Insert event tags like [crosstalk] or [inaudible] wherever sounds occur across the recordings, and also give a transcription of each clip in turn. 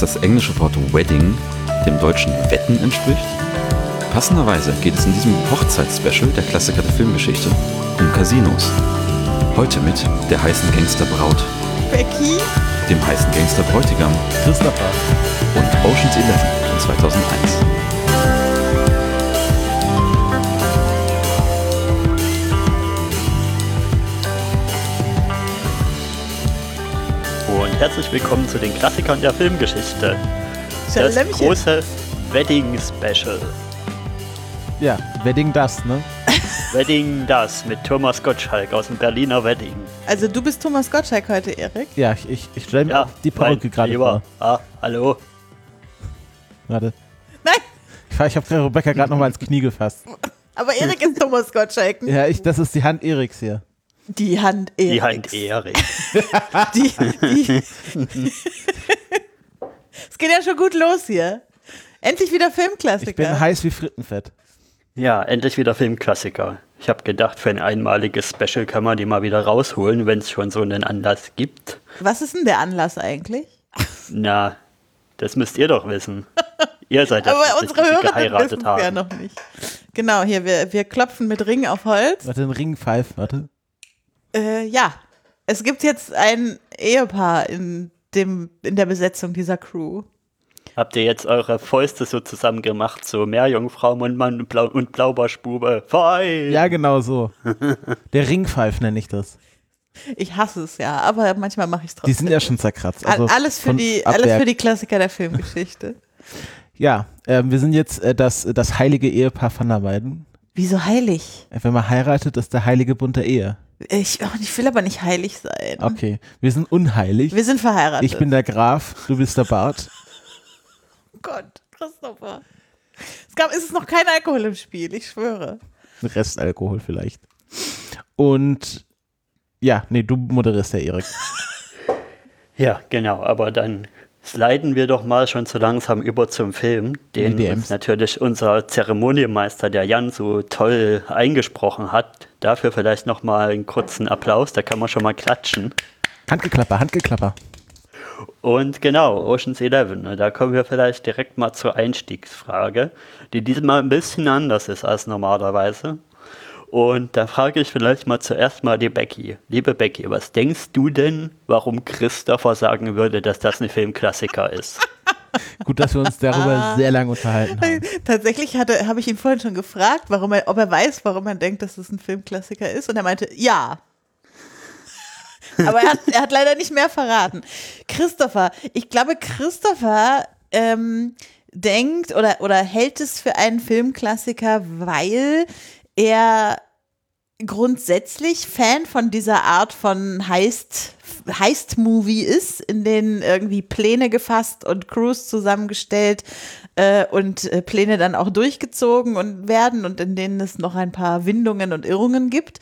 Dass das englische Wort Wedding dem deutschen Wetten entspricht? Passenderweise geht es in diesem Hochzeitsspecial der Klassiker der Filmgeschichte um Casinos. Heute mit der heißen Gangster Braut, Becky? dem heißen Gangster Bräutigam Christopher. und Ocean's 11 von 2001. herzlich willkommen zu den Klassikern der Filmgeschichte. Das große Wedding Special. Ja, Wedding das, ne? [laughs] Wedding das mit Thomas Gottschalk aus dem Berliner Wedding. Also du bist Thomas Gottschalk heute, Erik. Ja, ich, ich, ich stelle mir Ja, die Perücke gerade vor. Ah, hallo. Warte. Nein, Ich, ich habe Rebecca gerade noch mal ins Knie gefasst. [laughs] aber Erik ist Thomas Gottschalk. Ja, ich, das ist die Hand Eriks hier. Die Hand Eriks. Die Hand Erik. [laughs] Die, die. es geht ja schon gut los hier. Endlich wieder Ich bin Filmklassiker. heiß wie Frittenfett. Ja, endlich wieder Filmklassiker. Ich habe gedacht, für ein einmaliges Special kann man die mal wieder rausholen, wenn es schon so einen Anlass gibt. Was ist denn der Anlass eigentlich? Na, das müsst ihr doch wissen. Ihr seid das, aber die unsere Hörer wissen geheiratet es haben. ja noch nicht. Genau, hier, wir, wir klopfen mit Ring auf Holz. Warte, ein Ring pfeift, warte. Äh, ja, es gibt jetzt ein Ehepaar in, dem, in der Besetzung dieser Crew. Habt ihr jetzt eure Fäuste so zusammen gemacht, so Meerjungfrau, Mundmann und, Blau und Blaubarschbube? Fein! Ja, genau so. [laughs] Der Ringpfeif nenne ich das. Ich hasse es ja, aber manchmal mache ich es Die trotzdem. sind ja schon zerkratzt. Al- Also alles, für die, alles für die Klassiker der Filmgeschichte. [laughs] Ja, äh, wir sind jetzt äh, das, das heilige Ehepaar von der beiden. Wieso heilig? Wenn man heiratet, ist der heilige Bund der Ehe. Ich, oh, ich will aber nicht heilig sein. Okay, wir sind unheilig. Wir sind verheiratet. Ich bin der Graf, du bist der Bart. oh Gott, Christopher. Es gab, es ist noch kein Alkohol im Spiel, ich schwöre. Restalkohol vielleicht. Und ja, nee, du moderierst der Erik. Ja, genau, aber dann sliden wir doch mal schon so langsam über zum Film, den uns natürlich unser Zeremonienmeister, der Jan, so toll eingesprochen hat. Dafür vielleicht nochmal einen kurzen Applaus, da kann man schon mal klatschen. Handgeklapper, Handgeklapper. Und genau, Ocean's 11, ne, da kommen wir vielleicht direkt mal zur Einstiegsfrage, die diesmal ein bisschen anders ist als normalerweise. Und da frage ich vielleicht mal zuerst mal die Becky. Liebe Becky, was denkst du denn, warum Christopher sagen würde, dass das ein Filmklassiker ist? [laughs] Gut, dass wir uns darüber sehr lange unterhalten haben. [laughs] Tatsächlich hatte, habe ich ihn vorhin schon gefragt, warum er, ob er weiß, warum er denkt, dass es ein Filmklassiker ist. Und er meinte, ja. [laughs] Aber er hat, er hat leider nicht mehr verraten. Christopher, ich glaube, Christopher ähm, denkt oder, oder hält es für einen Filmklassiker, weil er grundsätzlich Fan von dieser Art von Heist, Heist-Movie ist, in denen irgendwie Pläne gefasst und Crews zusammengestellt äh, und äh, Pläne dann auch durchgezogen und werden und in denen es noch ein paar Windungen und Irrungen gibt.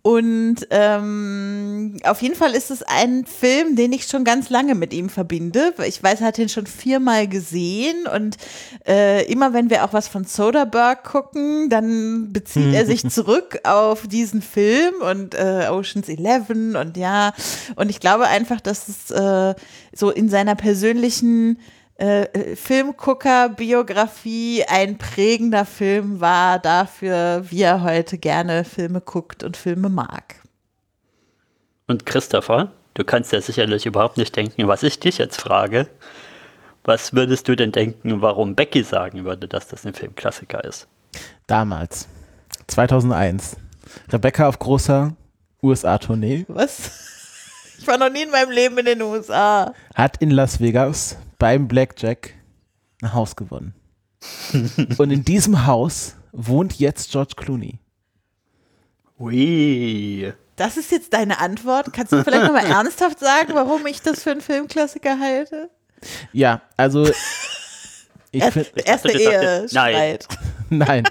Und ähm, auf jeden Fall ist es ein Film, den ich schon ganz lange mit ihm verbinde. Ich weiß, er hat ihn schon viermal gesehen und äh, immer wenn wir auch was von Soderbergh gucken, dann bezieht er sich zurück auf diesen Film und äh, Ocean's 11 und ja, und ich glaube einfach, dass es äh, so in seiner persönlichen äh, Filmgucker-Biografie ein prägender Film war dafür, wie er heute gerne Filme guckt und Filme mag. Und Christopher, du kannst ja sicherlich überhaupt nicht denken, was ich dich jetzt frage. Was würdest du denn denken, warum Becky sagen würde, dass das ein Filmklassiker ist? Damals, 2001. Rebecca auf großer USA-Tournee Was? Ich war noch nie in meinem Leben in den USA. hat in Las Vegas beim Blackjack ein Haus gewonnen. [laughs] Und in diesem Haus wohnt jetzt George Clooney. Ui. Das ist jetzt deine Antwort. Kannst du vielleicht nochmal [laughs] ernsthaft sagen, warum ich das für einen Filmklassiker halte? Ja, also [laughs] ich Erst, finde, erste Ehe, nein. Streit. nein,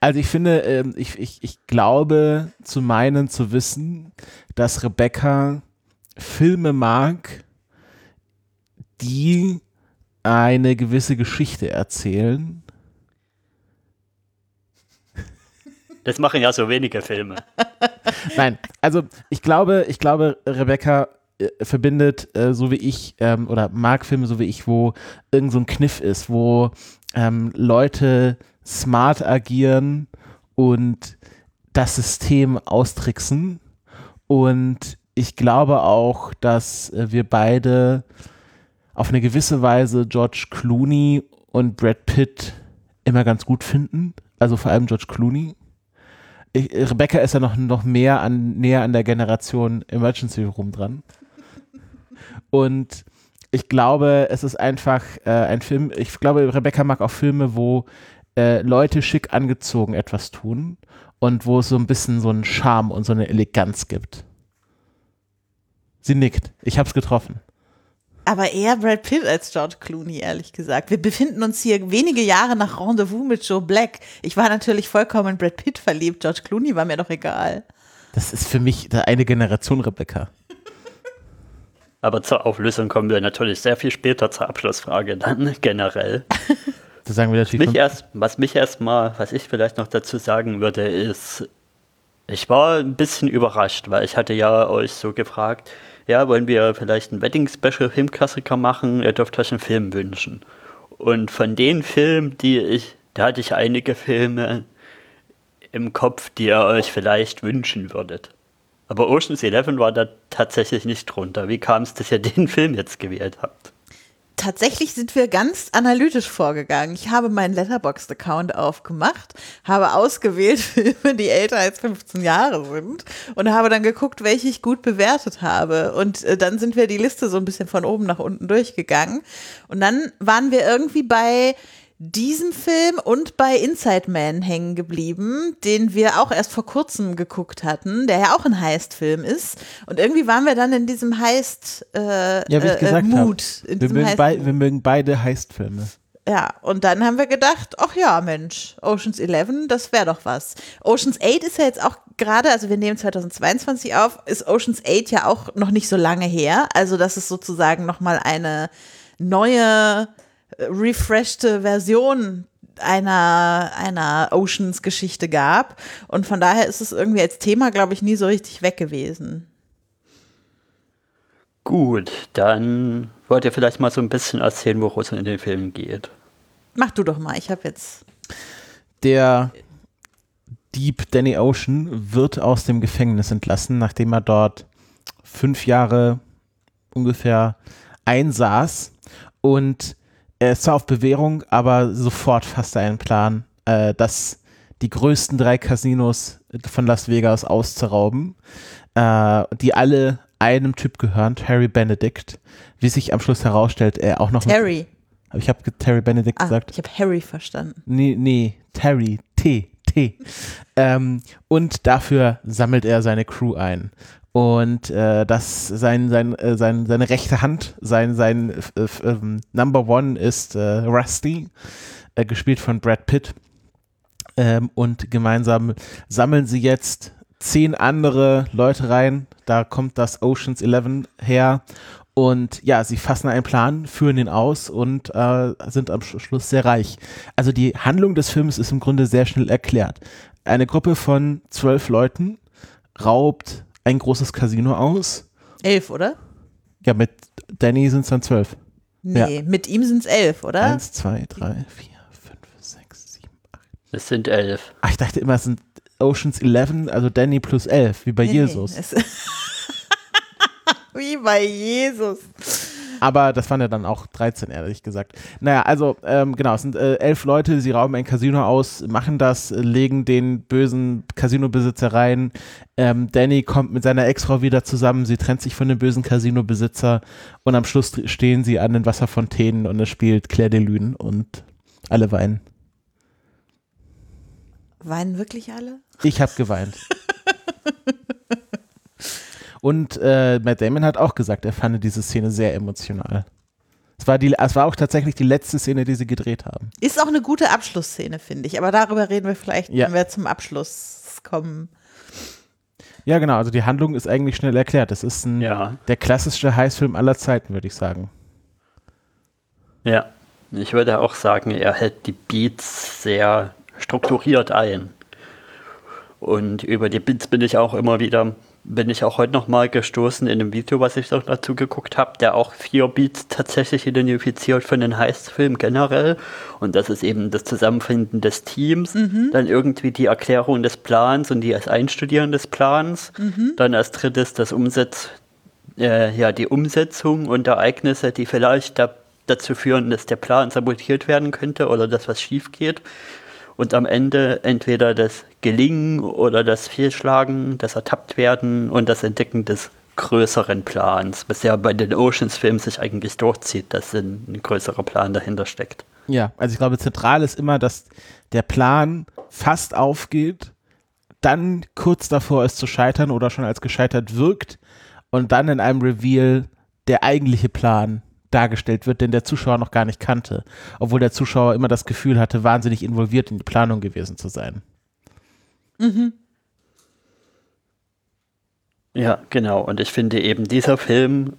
also ich finde, ähm, ich, ich, ich glaube zu meinen zu wissen, dass Rebecca Filme mag, die eine gewisse Geschichte erzählen. Das machen ja so wenige Filme. [laughs] Nein, also ich glaube, ich glaube, Rebecca äh, verbindet, äh, so wie ich, ähm, oder mag Filme so wie ich, wo irgend so ein Kniff ist, wo ähm, Leute smart agieren und das System austricksen. Und ich glaube auch, dass äh, wir beide auf eine gewisse Weise George Clooney und Brad Pitt immer ganz gut finden. Also vor allem George Clooney. Ich, Rebecca ist ja noch, noch mehr an, näher an der Generation Emergency Room dran. Und ich glaube, es ist einfach äh, ein Film, ich glaube, Rebecca mag auch Filme, wo äh, Leute schick angezogen etwas tun und wo es so ein bisschen so einen Charme und so eine Eleganz gibt. Sie nickt. Ich hab's getroffen. Aber eher Brad Pitt als George Clooney, ehrlich gesagt. Wir befinden uns hier wenige Jahre nach Rendezvous mit Joe Black. Ich war natürlich vollkommen in Brad Pitt verliebt. George Clooney war mir doch egal. Das ist für mich eine Generation Rebecca. Aber zur Auflösung kommen wir natürlich sehr viel später zur Abschlussfrage dann generell. [laughs] Das sagen wir natürlich. Mich erst, was mich erstmal, was ich vielleicht noch dazu sagen würde, ist, ich war ein bisschen überrascht, weil ich hatte ja euch so gefragt, ja, wollen wir vielleicht ein Wedding-Special-Filmklassiker machen? Ihr dürft euch einen Film wünschen. Und von den Filmen, die ich, da hatte ich einige Filme im Kopf, die ihr euch vielleicht wünschen würdet. Aber Ocean's Eleven war da tatsächlich nicht drunter. Wie kam es, dass ihr den [laughs] Film jetzt gewählt habt? Tatsächlich sind wir ganz analytisch vorgegangen. Ich habe meinen Letterboxd-Account aufgemacht, habe ausgewählt [laughs] Filme, die älter als 15 Jahre sind und habe dann geguckt, welche ich gut bewertet habe. Und äh, dann sind wir die Liste so ein bisschen von oben nach unten durchgegangen. Und dann waren wir irgendwie bei diesem Film und bei Inside Man hängen geblieben, den wir auch erst vor kurzem geguckt hatten, der ja auch ein Heist-Film ist. Und irgendwie waren wir dann in diesem Heist äh, ja, wie ich äh, gesagt Mut. Hab, wir, mögen bei, wir mögen beide Heist-Filme. Ja, und dann haben wir gedacht, ach ja, Mensch, Oceans 11, das wäre doch was. Oceans 8 ist ja jetzt auch gerade, also wir nehmen 2022 auf, ist Oceans 8 ja auch noch nicht so lange her. Also das ist sozusagen nochmal eine neue refreshte Version einer, einer Oceans-Geschichte gab. Und von daher ist es irgendwie als Thema, glaube ich, nie so richtig weg gewesen. Gut, dann wollt ihr vielleicht mal so ein bisschen erzählen, worum es in den Filmen geht. Mach du doch mal, ich habe jetzt. Der Dieb Danny Ocean wird aus dem Gefängnis entlassen, nachdem er dort fünf Jahre ungefähr einsaß und er ist zwar auf Bewährung, aber sofort fasst er einen Plan, äh, dass die größten drei Casinos von Las Vegas auszurauben, äh, die alle einem Typ gehören, Terry Benedict. Wie sich am Schluss herausstellt, er auch noch. Terry. Ich habe Terry Benedict ah, gesagt. Ich habe Harry verstanden. Nee, nee, Terry, T, T. ähm, und dafür sammelt er seine Crew ein und äh, dass sein, sein, äh, sein, seine rechte Hand, sein, sein äh, Number One ist äh, Rusty, äh, gespielt von Brad Pitt. Ähm, und gemeinsam sammeln sie jetzt zehn andere Leute rein. Da kommt das Oceans 11 her. Und ja, sie fassen einen Plan, führen ihn aus und äh, sind am Schluss sehr reich. Also die Handlung des Films ist im Grunde sehr schnell erklärt. Eine Gruppe von zwölf Leuten raubt ein großes Casino aus. Elf, oder? Ja, mit Danny sind es dann zwölf. Nee, ja. mit ihm sind es elf, oder? Eins, zwei, drei, vier, fünf, sechs, sieben, acht. Es sind elf. Ach, ich dachte immer, es sind Oceans 11, also Danny plus elf, wie bei nee, Jesus. Nee, [laughs] wie bei Jesus. Aber das waren ja dann auch 13, ehrlich gesagt. Naja, also ähm, genau, es sind äh, elf Leute, sie rauben ein Casino aus, machen das, legen den bösen Casino-Besitzer rein. Ähm, Danny kommt mit seiner Ex-Frau wieder zusammen, sie trennt sich von dem bösen Casino-Besitzer und am Schluss stehen sie an den Wasserfontänen und es spielt Claire de Lune und alle weinen. Weinen wirklich alle? Ich habe geweint. [laughs] Und äh, Matt Damon hat auch gesagt, er fand diese Szene sehr emotional. Es war, die, es war auch tatsächlich die letzte Szene, die sie gedreht haben. Ist auch eine gute Abschlussszene, finde ich. Aber darüber reden wir vielleicht, ja. wenn wir zum Abschluss kommen. Ja, genau. Also die Handlung ist eigentlich schnell erklärt. Es ist ein, ja. der klassische Heißfilm aller Zeiten, würde ich sagen. Ja, ich würde auch sagen, er hält die Beats sehr strukturiert ein. Und über die Beats bin ich auch immer wieder bin ich auch heute nochmal gestoßen in einem Video, was ich noch dazu geguckt habe, der auch vier Beats tatsächlich identifiziert für den Heist-Film generell. Und das ist eben das Zusammenfinden des Teams, mhm. dann irgendwie die Erklärung des Plans und die als Einstudieren des Plans, mhm. dann als drittes das Umsetz, äh, ja, die Umsetzung und Ereignisse, die vielleicht da, dazu führen, dass der Plan sabotiert werden könnte oder dass was schief geht und am Ende entweder das Gelingen oder das Fehlschlagen, das Ertapptwerden und das Entdecken des größeren Plans, was ja bei den Oceans-Filmen sich eigentlich durchzieht, dass ein, größerer Plan dahinter steckt. Ja, also ich glaube, zentral ist immer, dass der Plan fast aufgeht, dann kurz davor ist zu scheitern oder schon als gescheitert wirkt und dann in einem Reveal der eigentliche Plan dargestellt wird, den der Zuschauer noch gar nicht kannte, obwohl der Zuschauer immer das Gefühl hatte, wahnsinnig involviert in die Planung gewesen zu sein. Mhm. Ja, genau. Und ich finde eben, dieser Film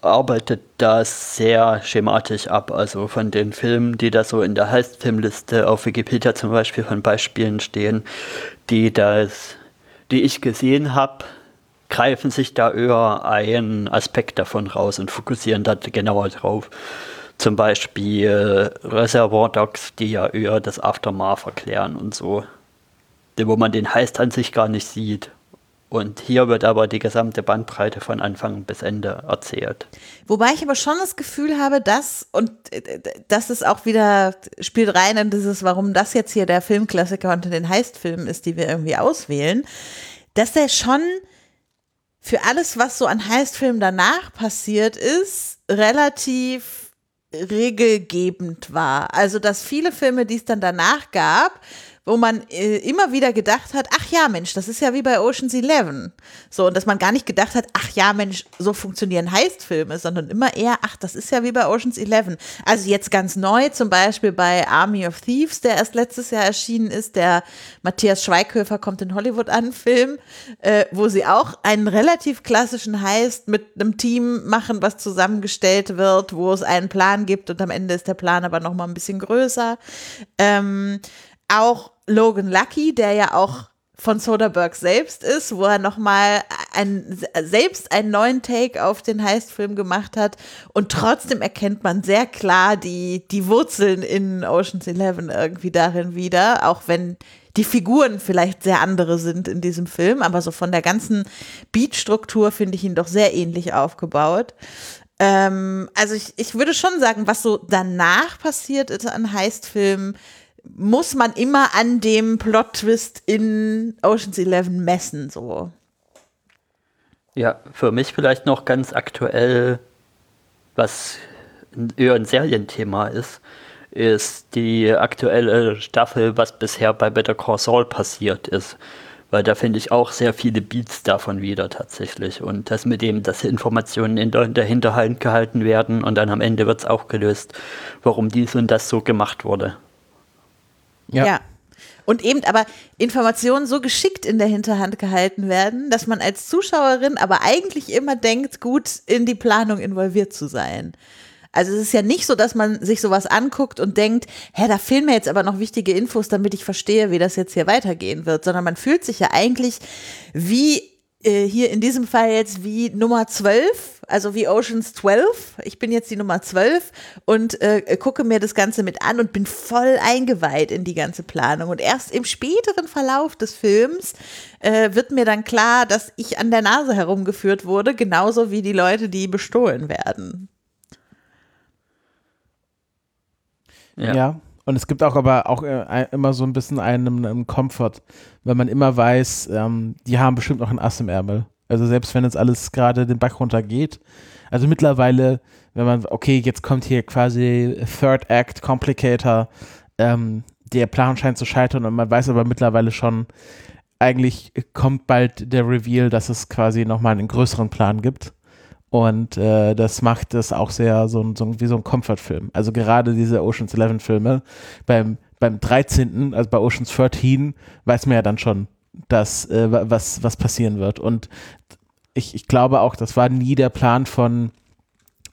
arbeitet da sehr schematisch ab. Also von den Filmen, die da so in der Heist-Filmliste auf Wikipedia zum Beispiel von Beispielen stehen, die das, die ich gesehen habe, greifen sich da eher einen Aspekt davon raus und fokussieren da genauer drauf. Zum Beispiel Reservoir Dogs, die ja eher das Aftermath erklären und so. Wo man den Heist an sich gar nicht sieht. Und hier wird aber die gesamte Bandbreite von Anfang bis Ende erzählt. Wobei ich aber schon das Gefühl habe, dass, und äh, das ist auch wieder, spielt rein in dieses, warum das jetzt hier der Filmklassiker unter den Heistfilmen ist, die wir irgendwie auswählen, dass er schon für alles, was so an Heistfilmen danach passiert ist, relativ regelgebend war. Also, dass viele Filme, die es dann danach gab, wo man äh, immer wieder gedacht hat, ach ja, Mensch, das ist ja wie bei Ocean's Eleven. So, und dass man gar nicht gedacht hat, ach ja, Mensch, so funktionieren Heistfilme, sondern immer eher, ach, das ist ja wie bei Ocean's Eleven. Also jetzt ganz neu, zum Beispiel bei Army of Thieves, der erst letztes Jahr erschienen ist, der Matthias Schweighöfer kommt in Hollywood an, Film, äh, wo sie auch einen relativ klassischen Heist mit einem Team machen, was zusammengestellt wird, wo es einen Plan gibt und am Ende ist der Plan aber noch mal ein bisschen größer. Ähm, auch Logan Lucky, der ja auch von Soderbergh selbst ist, wo er nochmal ein, selbst einen neuen Take auf den Heist-Film gemacht hat. Und trotzdem erkennt man sehr klar die, die Wurzeln in Ocean's Eleven irgendwie darin wieder, auch wenn die Figuren vielleicht sehr andere sind in diesem Film, aber so von der ganzen Beatstruktur finde ich ihn doch sehr ähnlich aufgebaut. Ähm, also ich, ich würde schon sagen, was so danach passiert ist an Heist-Filmen, muss man immer an dem Plot-Twist in Ocean's Eleven messen, so. Ja, für mich vielleicht noch ganz aktuell, was eher ein Serienthema ist, ist die aktuelle Staffel, was bisher bei Better Call Saul passiert ist. Weil da finde ich auch sehr viele Beats davon wieder tatsächlich. Und das mit dem, dass Informationen in der, in der Hinterhand gehalten werden und dann am Ende wird es auch gelöst, warum dies und das so gemacht wurde. Ja. ja. Und eben aber Informationen so geschickt in der Hinterhand gehalten werden, dass man als Zuschauerin aber eigentlich immer denkt, gut in die Planung involviert zu sein. Also es ist ja nicht so, dass man sich sowas anguckt und denkt, hä, da fehlen mir jetzt aber noch wichtige Infos, damit ich verstehe, wie das jetzt hier weitergehen wird, sondern man fühlt sich ja eigentlich wie hier in diesem Fall jetzt wie Nummer 12, also wie Oceans 12. Ich bin jetzt die Nummer 12 und äh, gucke mir das Ganze mit an und bin voll eingeweiht in die ganze Planung. Und erst im späteren Verlauf des Films äh, wird mir dann klar, dass ich an der Nase herumgeführt wurde, genauso wie die Leute, die bestohlen werden. Ja. ja. Und es gibt auch aber auch äh, immer so ein bisschen einen, einen Comfort, wenn man immer weiß, ähm, die haben bestimmt noch ein Ass im Ärmel. Also selbst wenn jetzt alles gerade den Bach runter geht. Also mittlerweile, wenn man, okay, jetzt kommt hier quasi Third Act, Complicator, ähm, der Plan scheint zu scheitern und man weiß aber mittlerweile schon, eigentlich kommt bald der Reveal, dass es quasi nochmal einen größeren Plan gibt. Und äh, das macht das auch sehr so, so wie so ein Comfort-Film. Also gerade diese Oceans 11 Filme. Beim, beim 13., also bei Oceans 13, weiß man ja dann schon, dass, äh, was, was passieren wird. Und ich, ich glaube auch, das war nie der Plan von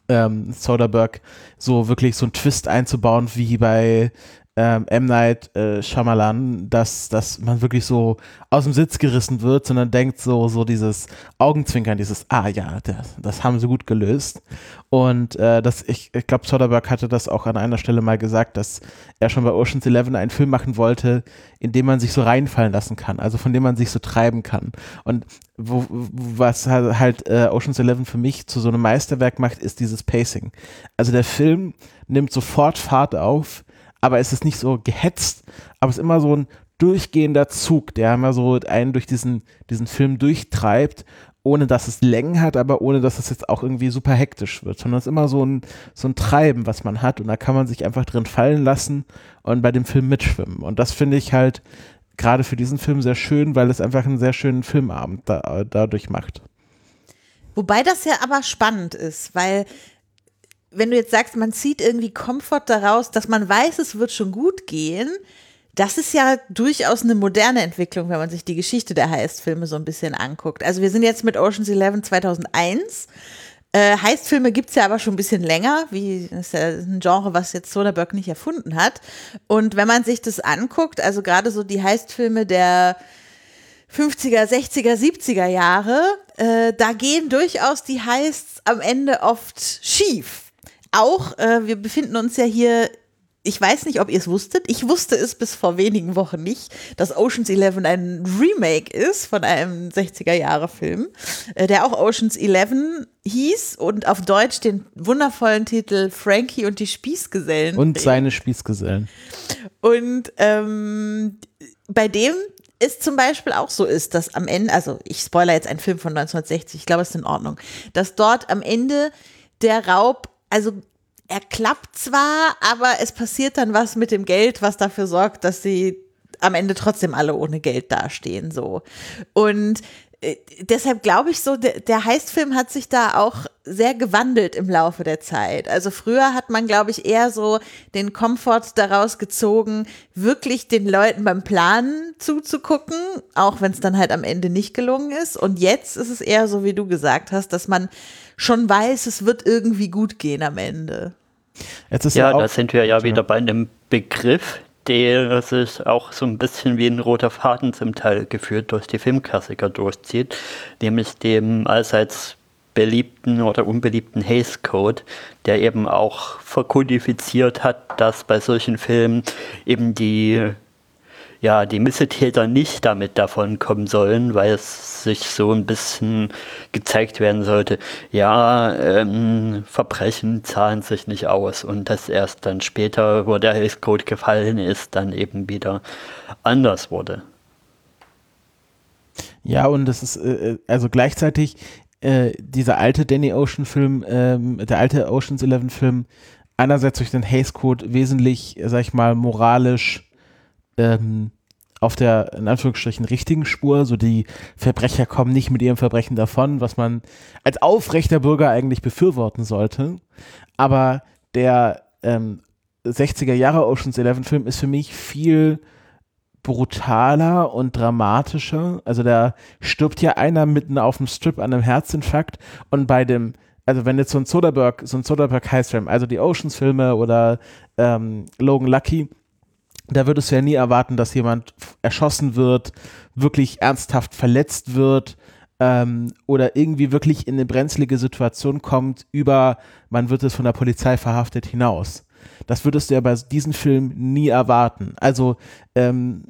ähm, Soderbergh, so wirklich so einen Twist einzubauen wie bei ähm, M. Night äh, Shyamalan, dass, dass man wirklich so aus dem Sitz gerissen wird, sondern denkt so, so dieses Augenzwinkern, dieses, ah ja, das, das haben sie gut gelöst. Und äh, das, ich, ich glaube, Soderbergh hatte das auch an einer Stelle mal gesagt, dass er schon bei Ocean's Eleven einen Film machen wollte, in dem man sich so reinfallen lassen kann, also von dem man sich so treiben kann. Und wo, was halt äh, Ocean's Eleven für mich zu so einem Meisterwerk macht, ist dieses Pacing. Also der Film nimmt sofort Fahrt auf, aber es ist nicht so gehetzt, aber es ist immer so ein durchgehender Zug, der immer so einen durch diesen, diesen Film durchtreibt, ohne dass es Längen hat, aber ohne dass es jetzt auch irgendwie super hektisch wird, sondern es ist immer so ein, so ein Treiben, was man hat und da kann man sich einfach drin fallen lassen und bei dem Film mitschwimmen. Und das finde ich halt gerade für diesen Film sehr schön, weil es einfach einen sehr schönen Filmabend da, dadurch macht. Wobei das ja aber spannend ist, weil wenn du jetzt sagst, man zieht irgendwie Komfort daraus, dass man weiß, es wird schon gut gehen, das ist ja durchaus eine moderne Entwicklung, wenn man sich die Geschichte der Heist-Filme so ein bisschen anguckt. Also wir sind jetzt mit Ocean's Eleven 2001. Äh, Heist-Filme gibt es ja aber schon ein bisschen länger, wie das ist ja ein Genre, was jetzt Soderbergh nicht erfunden hat. Und wenn man sich das anguckt, also gerade so die Heist-Filme der 50er, 60er, 70er Jahre, äh, da gehen durchaus die Heists am Ende oft schief auch, äh, wir befinden uns ja hier ich weiß nicht, ob ihr es wusstet. Ich wusste es bis vor wenigen Wochen nicht, dass Oceans 11 ein Remake ist von einem 60er-Jahre-Film, äh, der auch Oceans 11 hieß und auf Deutsch den wundervollen Titel Frankie und die Spießgesellen. Und seine Spießgesellen. Und ähm, bei dem es zum Beispiel auch so ist, dass am Ende, also ich spoiler jetzt einen Film von 1960, ich glaube, es ist in Ordnung, dass dort am Ende der Raub also er klappt zwar, aber es passiert dann was mit dem Geld, was dafür sorgt, dass sie am Ende trotzdem alle ohne Geld dastehen, so. Und deshalb glaube ich so, der, der Heistfilm hat sich da auch sehr gewandelt im Laufe der Zeit. Also früher hat man, glaube ich, eher so den Komfort daraus gezogen, wirklich den Leuten beim Planen zuzugucken, auch wenn es dann halt am Ende nicht gelungen ist. Und jetzt ist es eher so, wie du gesagt hast, dass man schon weiß, es wird irgendwie gut gehen am Ende. ja, ja da sind wir ja wieder bei einem Begriff, der sich auch so ein bisschen wie ein roter Faden zum Teil geführt durch die Filmklassiker durchzieht, nämlich dem allseits beliebten oder unbeliebten Hays Code, der eben auch verkodifiziert hat, dass bei solchen Filmen eben die ja, die Missetäter nicht damit davon kommen sollen, weil es sich so ein bisschen gezeigt werden sollte, ja, ähm, Verbrechen zahlen sich nicht aus und das erst dann später, wo der Hilfscode gefallen ist, dann eben wieder anders wurde. Ja, und das ist äh, äh also gleichzeitig äh, dieser alte Danny Ocean Film, äh, der alte Oceans 11 Film, einerseits durch den Haze Code wesentlich, sag ich mal, moralisch ähm, auf der, in Anführungsstrichen, richtigen Spur. So die Verbrecher kommen nicht mit ihrem Verbrechen davon, was man als aufrechter Bürger eigentlich befürworten sollte. Aber der ähm, 60er Jahre Oceans 11 Film ist für mich viel brutaler und dramatischer. Also da stirbt ja einer mitten auf dem Strip an einem Herzinfarkt und bei dem also wenn jetzt so ein Soderbergh, so ein Soderbergh Heißfilm, also die Oceans-Filme oder ähm, Logan Lucky, da würdest du ja nie erwarten, dass jemand erschossen wird, wirklich ernsthaft verletzt wird ähm, oder irgendwie wirklich in eine brenzlige Situation kommt über, man wird es von der Polizei verhaftet hinaus. Das würdest du ja bei diesem Film nie erwarten. Also ähm,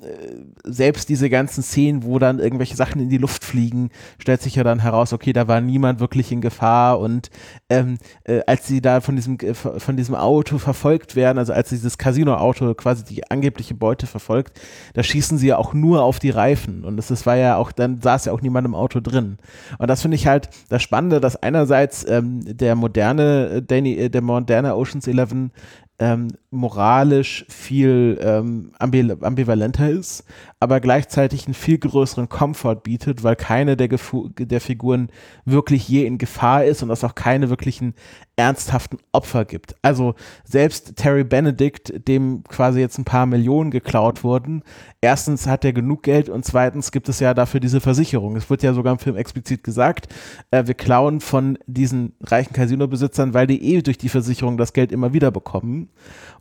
selbst diese ganzen Szenen, wo dann irgendwelche Sachen in die Luft fliegen, stellt sich ja dann heraus, okay, da war niemand wirklich in Gefahr und ähm, äh, als sie da von diesem, äh, von diesem Auto verfolgt werden, also als dieses Casino-Auto quasi die angebliche Beute verfolgt, da schießen sie ja auch nur auf die Reifen und das war ja auch, dann saß ja auch niemand im Auto drin. Und das finde ich halt das Spannende, dass einerseits ähm, der moderne äh, Danny, äh, der moderne Oceans 11 ähm, moralisch viel ähm, ambivalenter ist, aber gleichzeitig einen viel größeren Komfort bietet, weil keine der, Gefu der Figuren wirklich je in Gefahr ist und es auch keine wirklichen ernsthaften Opfer gibt. Also selbst Terry Benedict, dem quasi jetzt ein paar Millionen geklaut wurden, erstens hat er genug Geld und zweitens gibt es ja dafür diese Versicherung. Es wird ja sogar im Film explizit gesagt, äh, wir klauen von diesen reichen Casino-Besitzern, weil die eh durch die Versicherung das Geld immer wieder bekommen.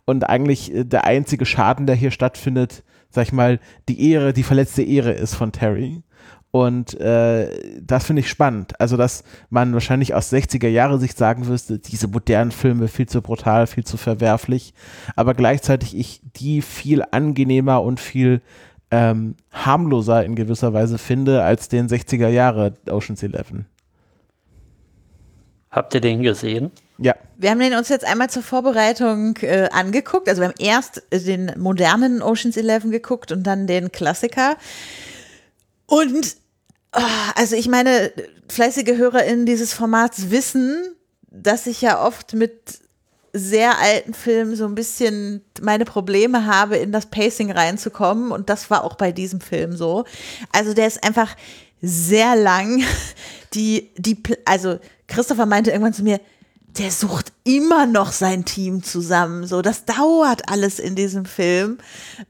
Und eigentlich äh, der einzige Schaden, der hier stattfindet, sag ich mal, die Ehre, die verletzte Ehre ist von Terry. Und äh, das finde ich spannend. Also, dass man wahrscheinlich aus 60er Jahre Sicht sagen müsste, diese modernen Filme viel zu brutal, viel zu verwerflich, aber gleichzeitig ich die viel angenehmer und viel ähm, harmloser in gewisser Weise finde als den 60er Jahre Ocean's Eleven. Habt ihr den gesehen? Ja. Wir haben den uns jetzt einmal zur Vorbereitung äh, angeguckt. Also wir haben erst den modernen Ocean's Eleven geguckt und dann den Klassiker. Und oh, also ich meine, fleißige HörerInnen dieses Formats wissen, dass ich ja oft mit sehr alten Filmen so ein bisschen meine Probleme habe, in das Pacing reinzukommen. Und das war auch bei diesem Film so. Also der ist einfach sehr lang. [laughs] Die, die, also Christopher meinte irgendwann zu mir, der sucht immer noch sein Team zusammen. So, das dauert alles in diesem Film.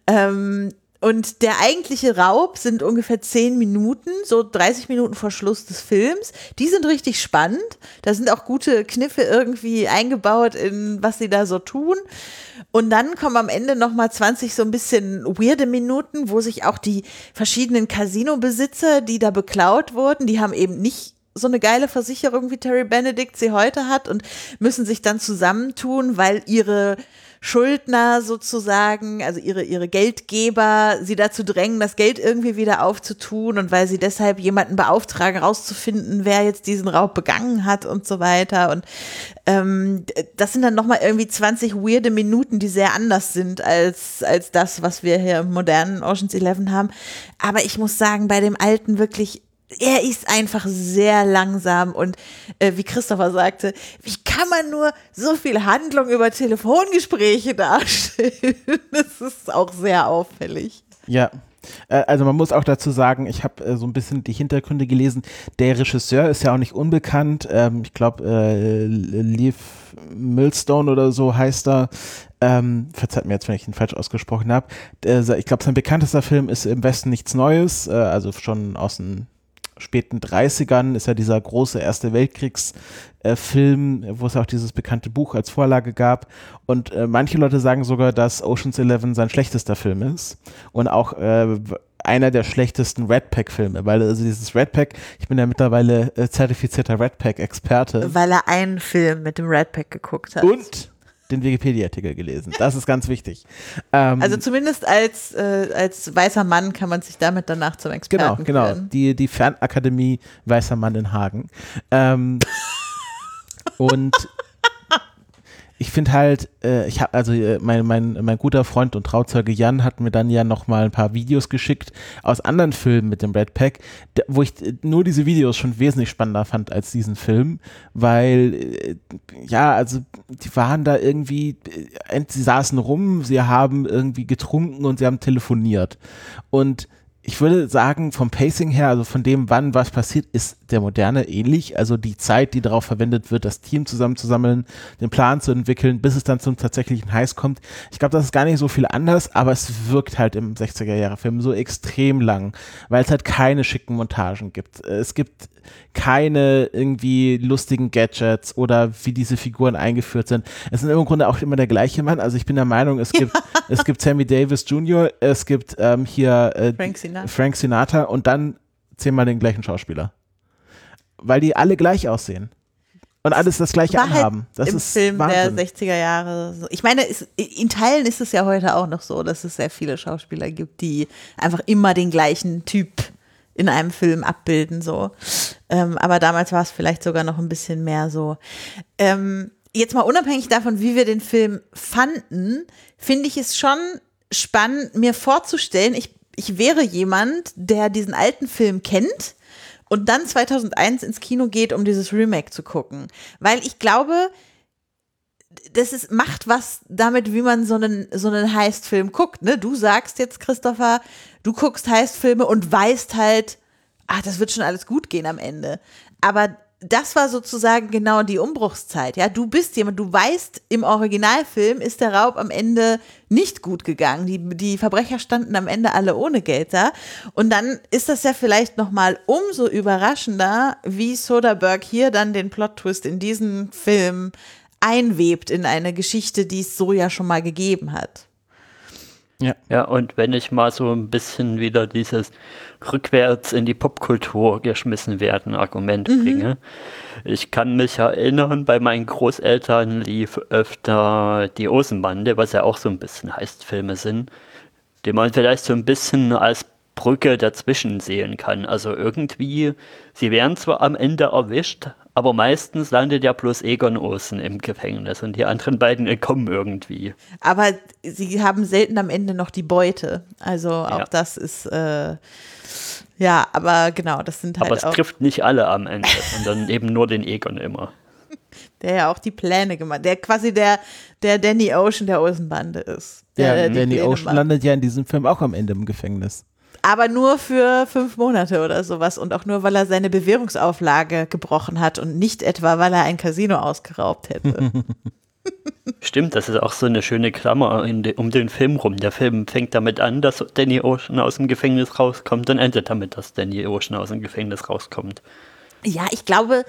Ähm, und der eigentliche Raub sind ungefähr zehn Minuten, so 30 Minuten vor Schluss des Films. Die sind richtig spannend. Da sind auch gute Kniffe irgendwie eingebaut in was sie da so tun. Und dann kommen am Ende nochmal 20 so ein bisschen weirde Minuten, wo sich auch die verschiedenen Casino-Besitzer, die da beklaut wurden, die haben eben nicht so eine geile Versicherung wie Terry Benedict sie heute hat und müssen sich dann zusammentun, weil ihre Schuldner sozusagen, also ihre, ihre Geldgeber, sie dazu drängen, das Geld irgendwie wieder aufzutun und weil sie deshalb jemanden beauftragen, rauszufinden, wer jetzt diesen Raub begangen hat und so weiter. Und ähm, das sind dann nochmal irgendwie 20 weirde Minuten, die sehr anders sind als, als das, was wir hier im modernen Oceans 11 haben. Aber ich muss sagen, bei dem alten wirklich er ist einfach sehr langsam und äh, wie Christopher sagte, wie kann man nur so viel Handlung über Telefongespräche darstellen? [laughs] Das ist auch sehr auffällig. Ja. Äh, also man muss auch dazu sagen, ich habe äh, so ein bisschen die Hintergründe gelesen. Der Regisseur ist ja auch nicht unbekannt. Ähm, ich glaube, äh, Leaf Millstone oder so heißt er. Ähm, verzeiht mir jetzt, wenn ich ihn falsch ausgesprochen habe. ich glaube, sein bekanntester Film ist im Westen nichts Neues, äh, also schon aus den späten 30ern ist ja dieser große Erste Weltkriegsfilm, äh, wo es auch dieses bekannte Buch als Vorlage gab. Und äh, manche Leute sagen sogar, dass Ocean's Eleven sein schlechtester Film ist. Und auch äh, einer der schlechtesten Red Pack-Filme, weil also dieses Red Pack, ich bin ja mittlerweile äh, zertifizierter Red Pack-Experte. Weil er einen Film mit dem Red Pack geguckt hat. Und den Wikipedia-Artikel gelesen. Das ist ganz wichtig. Ähm, also zumindest als, äh, als weißer Mann kann man sich damit danach zum Experten Genau, genau. Die, die Fernakademie Weißer Mann in Hagen. Ähm, [laughs] und ich finde halt, äh, ich habe also äh, mein, mein, mein guter Freund und Trauzeuge Jan hat mir dann ja noch mal ein paar Videos geschickt aus anderen Filmen mit dem Red Pack, wo ich äh, nur diese Videos schon wesentlich spannender fand als diesen Film, weil äh, ja, also die waren da irgendwie, äh, sie saßen rum, sie haben irgendwie getrunken und sie haben telefoniert. Und ich würde sagen, vom Pacing her, also von dem, wann was passiert, ist der moderne ähnlich. Also die Zeit, die darauf verwendet wird, das Team zusammenzusammeln, den Plan zu entwickeln, bis es dann zum tatsächlichen Heiß kommt. Ich glaube, das ist gar nicht so viel anders, aber es wirkt halt im 60er-Jahre-Film so extrem lang, weil es halt keine schicken Montagen gibt. Es gibt keine irgendwie lustigen Gadgets oder wie diese Figuren eingeführt sind. Es sind im Grunde auch immer der gleiche Mann. Also ich bin der Meinung, es gibt, [laughs] es gibt Sammy Davis Jr., es gibt ähm, hier äh, Frank Sinatra. Frank Sinatra und dann zehnmal den gleichen Schauspieler. Weil die alle gleich aussehen. Und alles das gleiche War halt anhaben. Das Im ist Film Wahnsinn. der 60er Jahre. so. Ich meine, es, in Teilen ist es ja heute auch noch so, dass es sehr viele Schauspieler gibt, die einfach immer den gleichen Typ in einem Film abbilden, so. Ähm, aber damals war es vielleicht sogar noch ein bisschen mehr so. Ähm, jetzt mal unabhängig davon, wie wir den Film fanden, finde ich es schon spannend, mir vorzustellen, ich, ich wäre jemand, der diesen alten Film kennt und dann 2001 ins Kino geht, um dieses Remake zu gucken. Weil ich glaube, das ist, macht was damit, wie man so einen, so einen Heist-Film guckt. Ne? Du sagst jetzt, Christopher, du guckst Heist-Filme und weißt halt, ach, das wird schon alles gut gehen am Ende. Aber das war sozusagen genau die Umbruchszeit. Ja, du bist jemand, du weißt, im Originalfilm ist der Raub am Ende nicht gut gegangen. Die, die Verbrecher standen am Ende alle ohne Geld da. Und dann ist das ja vielleicht nochmal umso überraschender, wie Soderbergh hier dann den Plot-Twist in diesem Film einwebt in eine Geschichte, die es so ja schon mal gegeben hat. Ja, und wenn ich mal so ein bisschen wieder dieses rückwärts in die Popkultur geschmissen werden Argument bringe. Ich kann mich erinnern, bei meinen Großeltern lief öfter die Osenbande, was ja auch so ein bisschen Heistfilme sind, die man vielleicht so ein bisschen als Brücke dazwischen sehen kann. Also irgendwie, sie werden zwar am Ende erwischt, aber meistens landet ja bloß Egon Olsen im Gefängnis und die anderen beiden entkommen irgendwie. Aber sie haben selten am Ende noch die Beute. Also auch Ja. das ist, äh, ja, aber genau, das sind halt Aber es auch, trifft nicht alle am Ende, sondern [laughs] eben nur den Egon immer. der ja auch die Pläne gemacht, der quasi der, der Danny Ocean der Olsenbande ist. Der, Der, die Danny Pläne Ocean macht. landet ja in diesem Film auch am Ende im Gefängnis. Aber nur für fünf Monate oder sowas und auch nur, weil er seine Bewährungsauflage gebrochen hat und nicht etwa, weil er ein Casino ausgeraubt hätte. [laughs] Stimmt, das ist auch so eine schöne Klammer de, um den Film rum. Der Film fängt damit an, dass Danny Ocean aus dem Gefängnis rauskommt und endet damit, dass Danny Ocean aus dem Gefängnis rauskommt. Ja, ich glaube,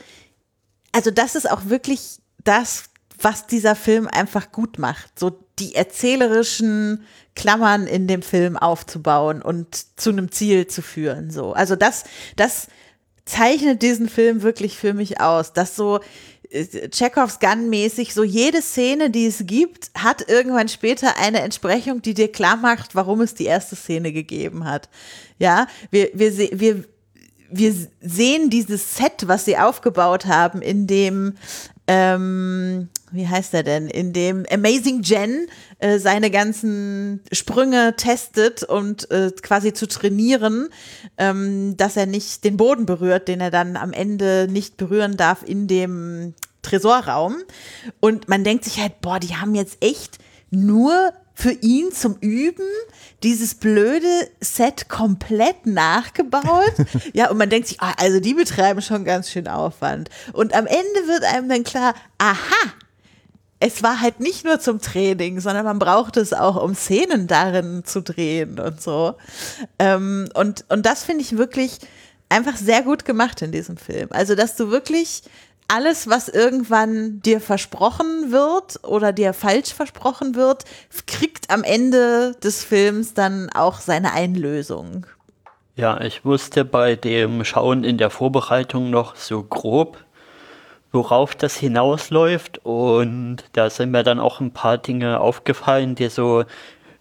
also das ist auch wirklich das, was dieser Film einfach gut macht. So die erzählerischen Klammern in dem Film aufzubauen und zu einem Ziel zu führen. So, also das, das zeichnet diesen Film wirklich für mich aus, dass so äh, Chekhovs Gun-mäßig so jede Szene, die es gibt, hat irgendwann später eine Entsprechung, die dir klar macht, warum es die erste Szene gegeben hat. Ja, wir, wir, wir, wir sehen dieses Set, was sie aufgebaut haben, in dem, ähm, wie heißt er denn, in dem Amazing Jen äh, seine ganzen Sprünge testet und äh, quasi zu trainieren, ähm, dass er nicht den Boden berührt, den er dann am Ende nicht berühren darf in dem Tresorraum. Und man denkt sich halt, boah, die haben jetzt echt nur für ihn zum Üben dieses blöde Set komplett nachgebaut. [laughs] ja, und man denkt sich, ah, also die betreiben schon ganz schön Aufwand. Und am Ende wird einem dann klar, aha, es war halt nicht nur zum Training, sondern man brauchte es auch, um Szenen darin zu drehen und so. Ähm, und, und das finde ich wirklich einfach sehr gut gemacht in diesem Film. Also, dass du wirklich alles, was irgendwann dir versprochen wird oder dir falsch versprochen wird, kriegt am Ende des Films dann auch seine Einlösung. Ja, ich wusste bei dem Schauen in der Vorbereitung noch so grob, worauf das hinausläuft und da sind mir dann auch ein paar Dinge aufgefallen, die so,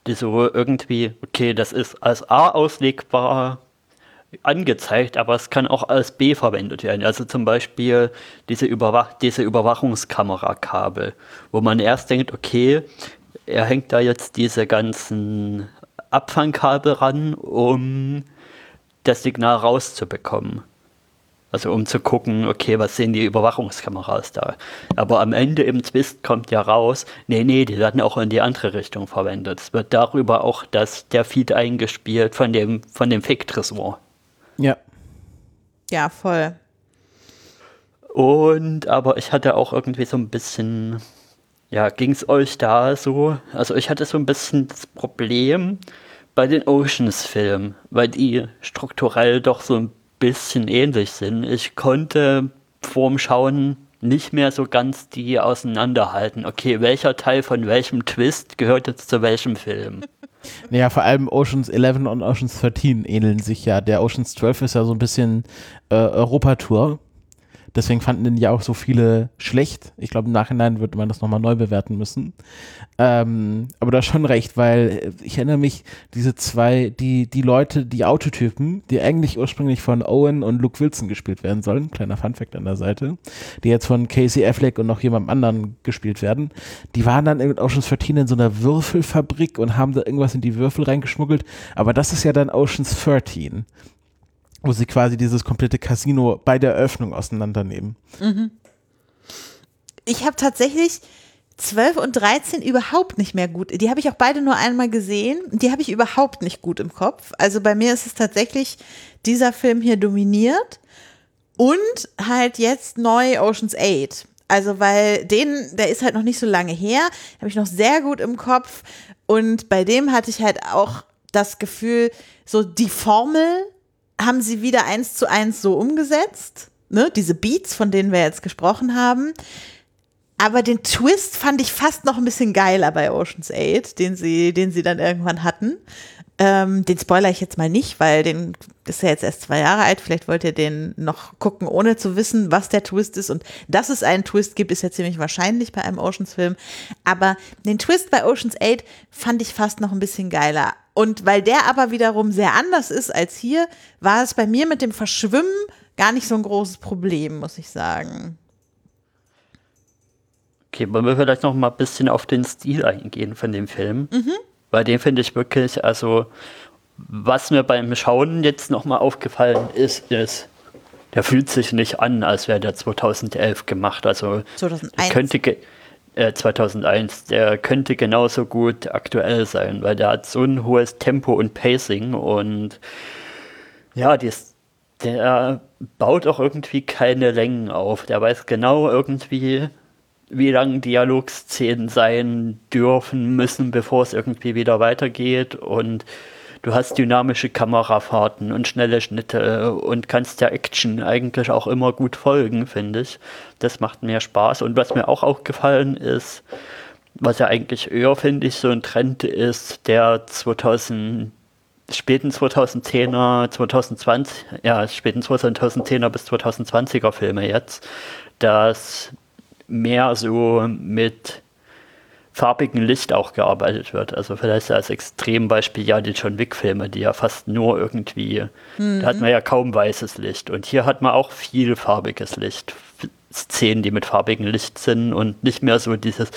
die so irgendwie, okay, das ist als A auslegbar angezeigt, aber es kann auch als B verwendet werden. Also zum Beispiel diese, Überwach diese Überwachungskamerakabel, wo man erst denkt, okay, er hängt da jetzt diese ganzen Abfangkabel ran, um das Signal rauszubekommen. Also um zu gucken, okay, was sehen die Überwachungskameras da? Aber am Ende im Twist kommt ja raus, nee, nee, die werden auch in die andere Richtung verwendet. Es wird darüber auch das, der Feed eingespielt von dem, von dem Fake-Tresor. Ja. Ja, voll. Und aber ich hatte auch irgendwie so ein bisschen, ja, ging es euch da so? Also ich hatte so ein bisschen das Problem bei den Oceans-Filmen, weil die strukturell doch so ein bisschen ähnlich sind. Ich konnte vorm Schauen nicht mehr so ganz die auseinanderhalten. Okay, welcher Teil von welchem Twist gehört jetzt zu welchem Film? [laughs] Naja, vor allem Oceans 11 und Oceans 13 ähneln sich ja. Der Oceans 12 ist ja so ein bisschen äh, Europatour. Deswegen fanden den ja auch so viele schlecht. Ich glaube, im Nachhinein würde man das nochmal neu bewerten müssen. Ähm, aber hast schon recht, weil äh, ich erinnere mich, diese zwei, die, die Leute, die Autotypen, die eigentlich ursprünglich von Owen und Luke Wilson gespielt werden sollen, kleiner Funfact an der Seite, die jetzt von Casey Affleck und noch jemandem anderen gespielt werden, die waren dann in Oceans 13 in so einer Würfelfabrik und haben da irgendwas in die Würfel reingeschmuggelt. Aber das ist ja dann Oceans 13 wo sie quasi dieses komplette Casino bei der Eröffnung auseinandernehmen. Ich habe tatsächlich 12 und 13 überhaupt nicht mehr gut. Die habe ich auch beide nur einmal gesehen. Die habe ich überhaupt nicht gut im Kopf. Also bei mir ist es tatsächlich dieser Film hier dominiert und halt jetzt neu Oceans 8. Also weil den, der ist halt noch nicht so lange her, habe ich noch sehr gut im Kopf und bei dem hatte ich halt auch das Gefühl, so die Formel haben sie wieder eins zu eins so umgesetzt, ne? Diese Beats, von denen wir jetzt gesprochen haben Aber den Twist fand ich fast noch ein bisschen geiler bei Ocean's 8, den sie, den sie dann irgendwann hatten. Ähm, den spoiler ich jetzt mal nicht, weil den ist ja jetzt erst zwei Jahre alt. Vielleicht wollt ihr den noch gucken, ohne zu wissen, was der Twist ist. Und dass es einen Twist gibt, ist ja ziemlich wahrscheinlich bei einem Oceans-Film. Aber den Twist bei Oceans 8 fand ich fast noch ein bisschen geiler. Und weil der aber wiederum sehr anders ist als hier, war es bei mir mit dem Verschwimmen gar nicht so ein großes Problem, muss ich sagen. Okay, wollen wir vielleicht noch mal ein bisschen auf den Stil eingehen von dem Film? Mhm. Weil den finde ich wirklich, also was mir beim Schauen jetzt noch mal aufgefallen ist, ist, der fühlt sich nicht an, als wäre der 2011 gemacht. Also 2001. könnte äh, 2001, der könnte genauso gut aktuell sein, weil der hat so ein hohes Tempo und Pacing und ja, die, der baut auch irgendwie keine Längen auf. Der weiß genau irgendwie, wie lang Dialogszenen sein dürfen, müssen, bevor es irgendwie wieder weitergeht. Und du hast dynamische Kamerafahrten und schnelle Schnitte und kannst der Action eigentlich auch immer gut folgen, finde ich. Das macht mir Spaß. Und was mir auch aufgefallen ist, was ja eigentlich eher, finde ich, so ein Trend ist, der 2000 späten 2010er, 2020, ja, späten 2010er bis 2020er Filme jetzt, dass mehr so mit farbigem Licht auch gearbeitet wird. Also vielleicht als Extrembeispiel ja die John Wick-Filme, die ja fast nur irgendwie, mhm. da hat man ja kaum weißes Licht. Und hier hat man auch viel farbiges Licht. Szenen, die mit farbigem Licht sind und nicht mehr so dieses,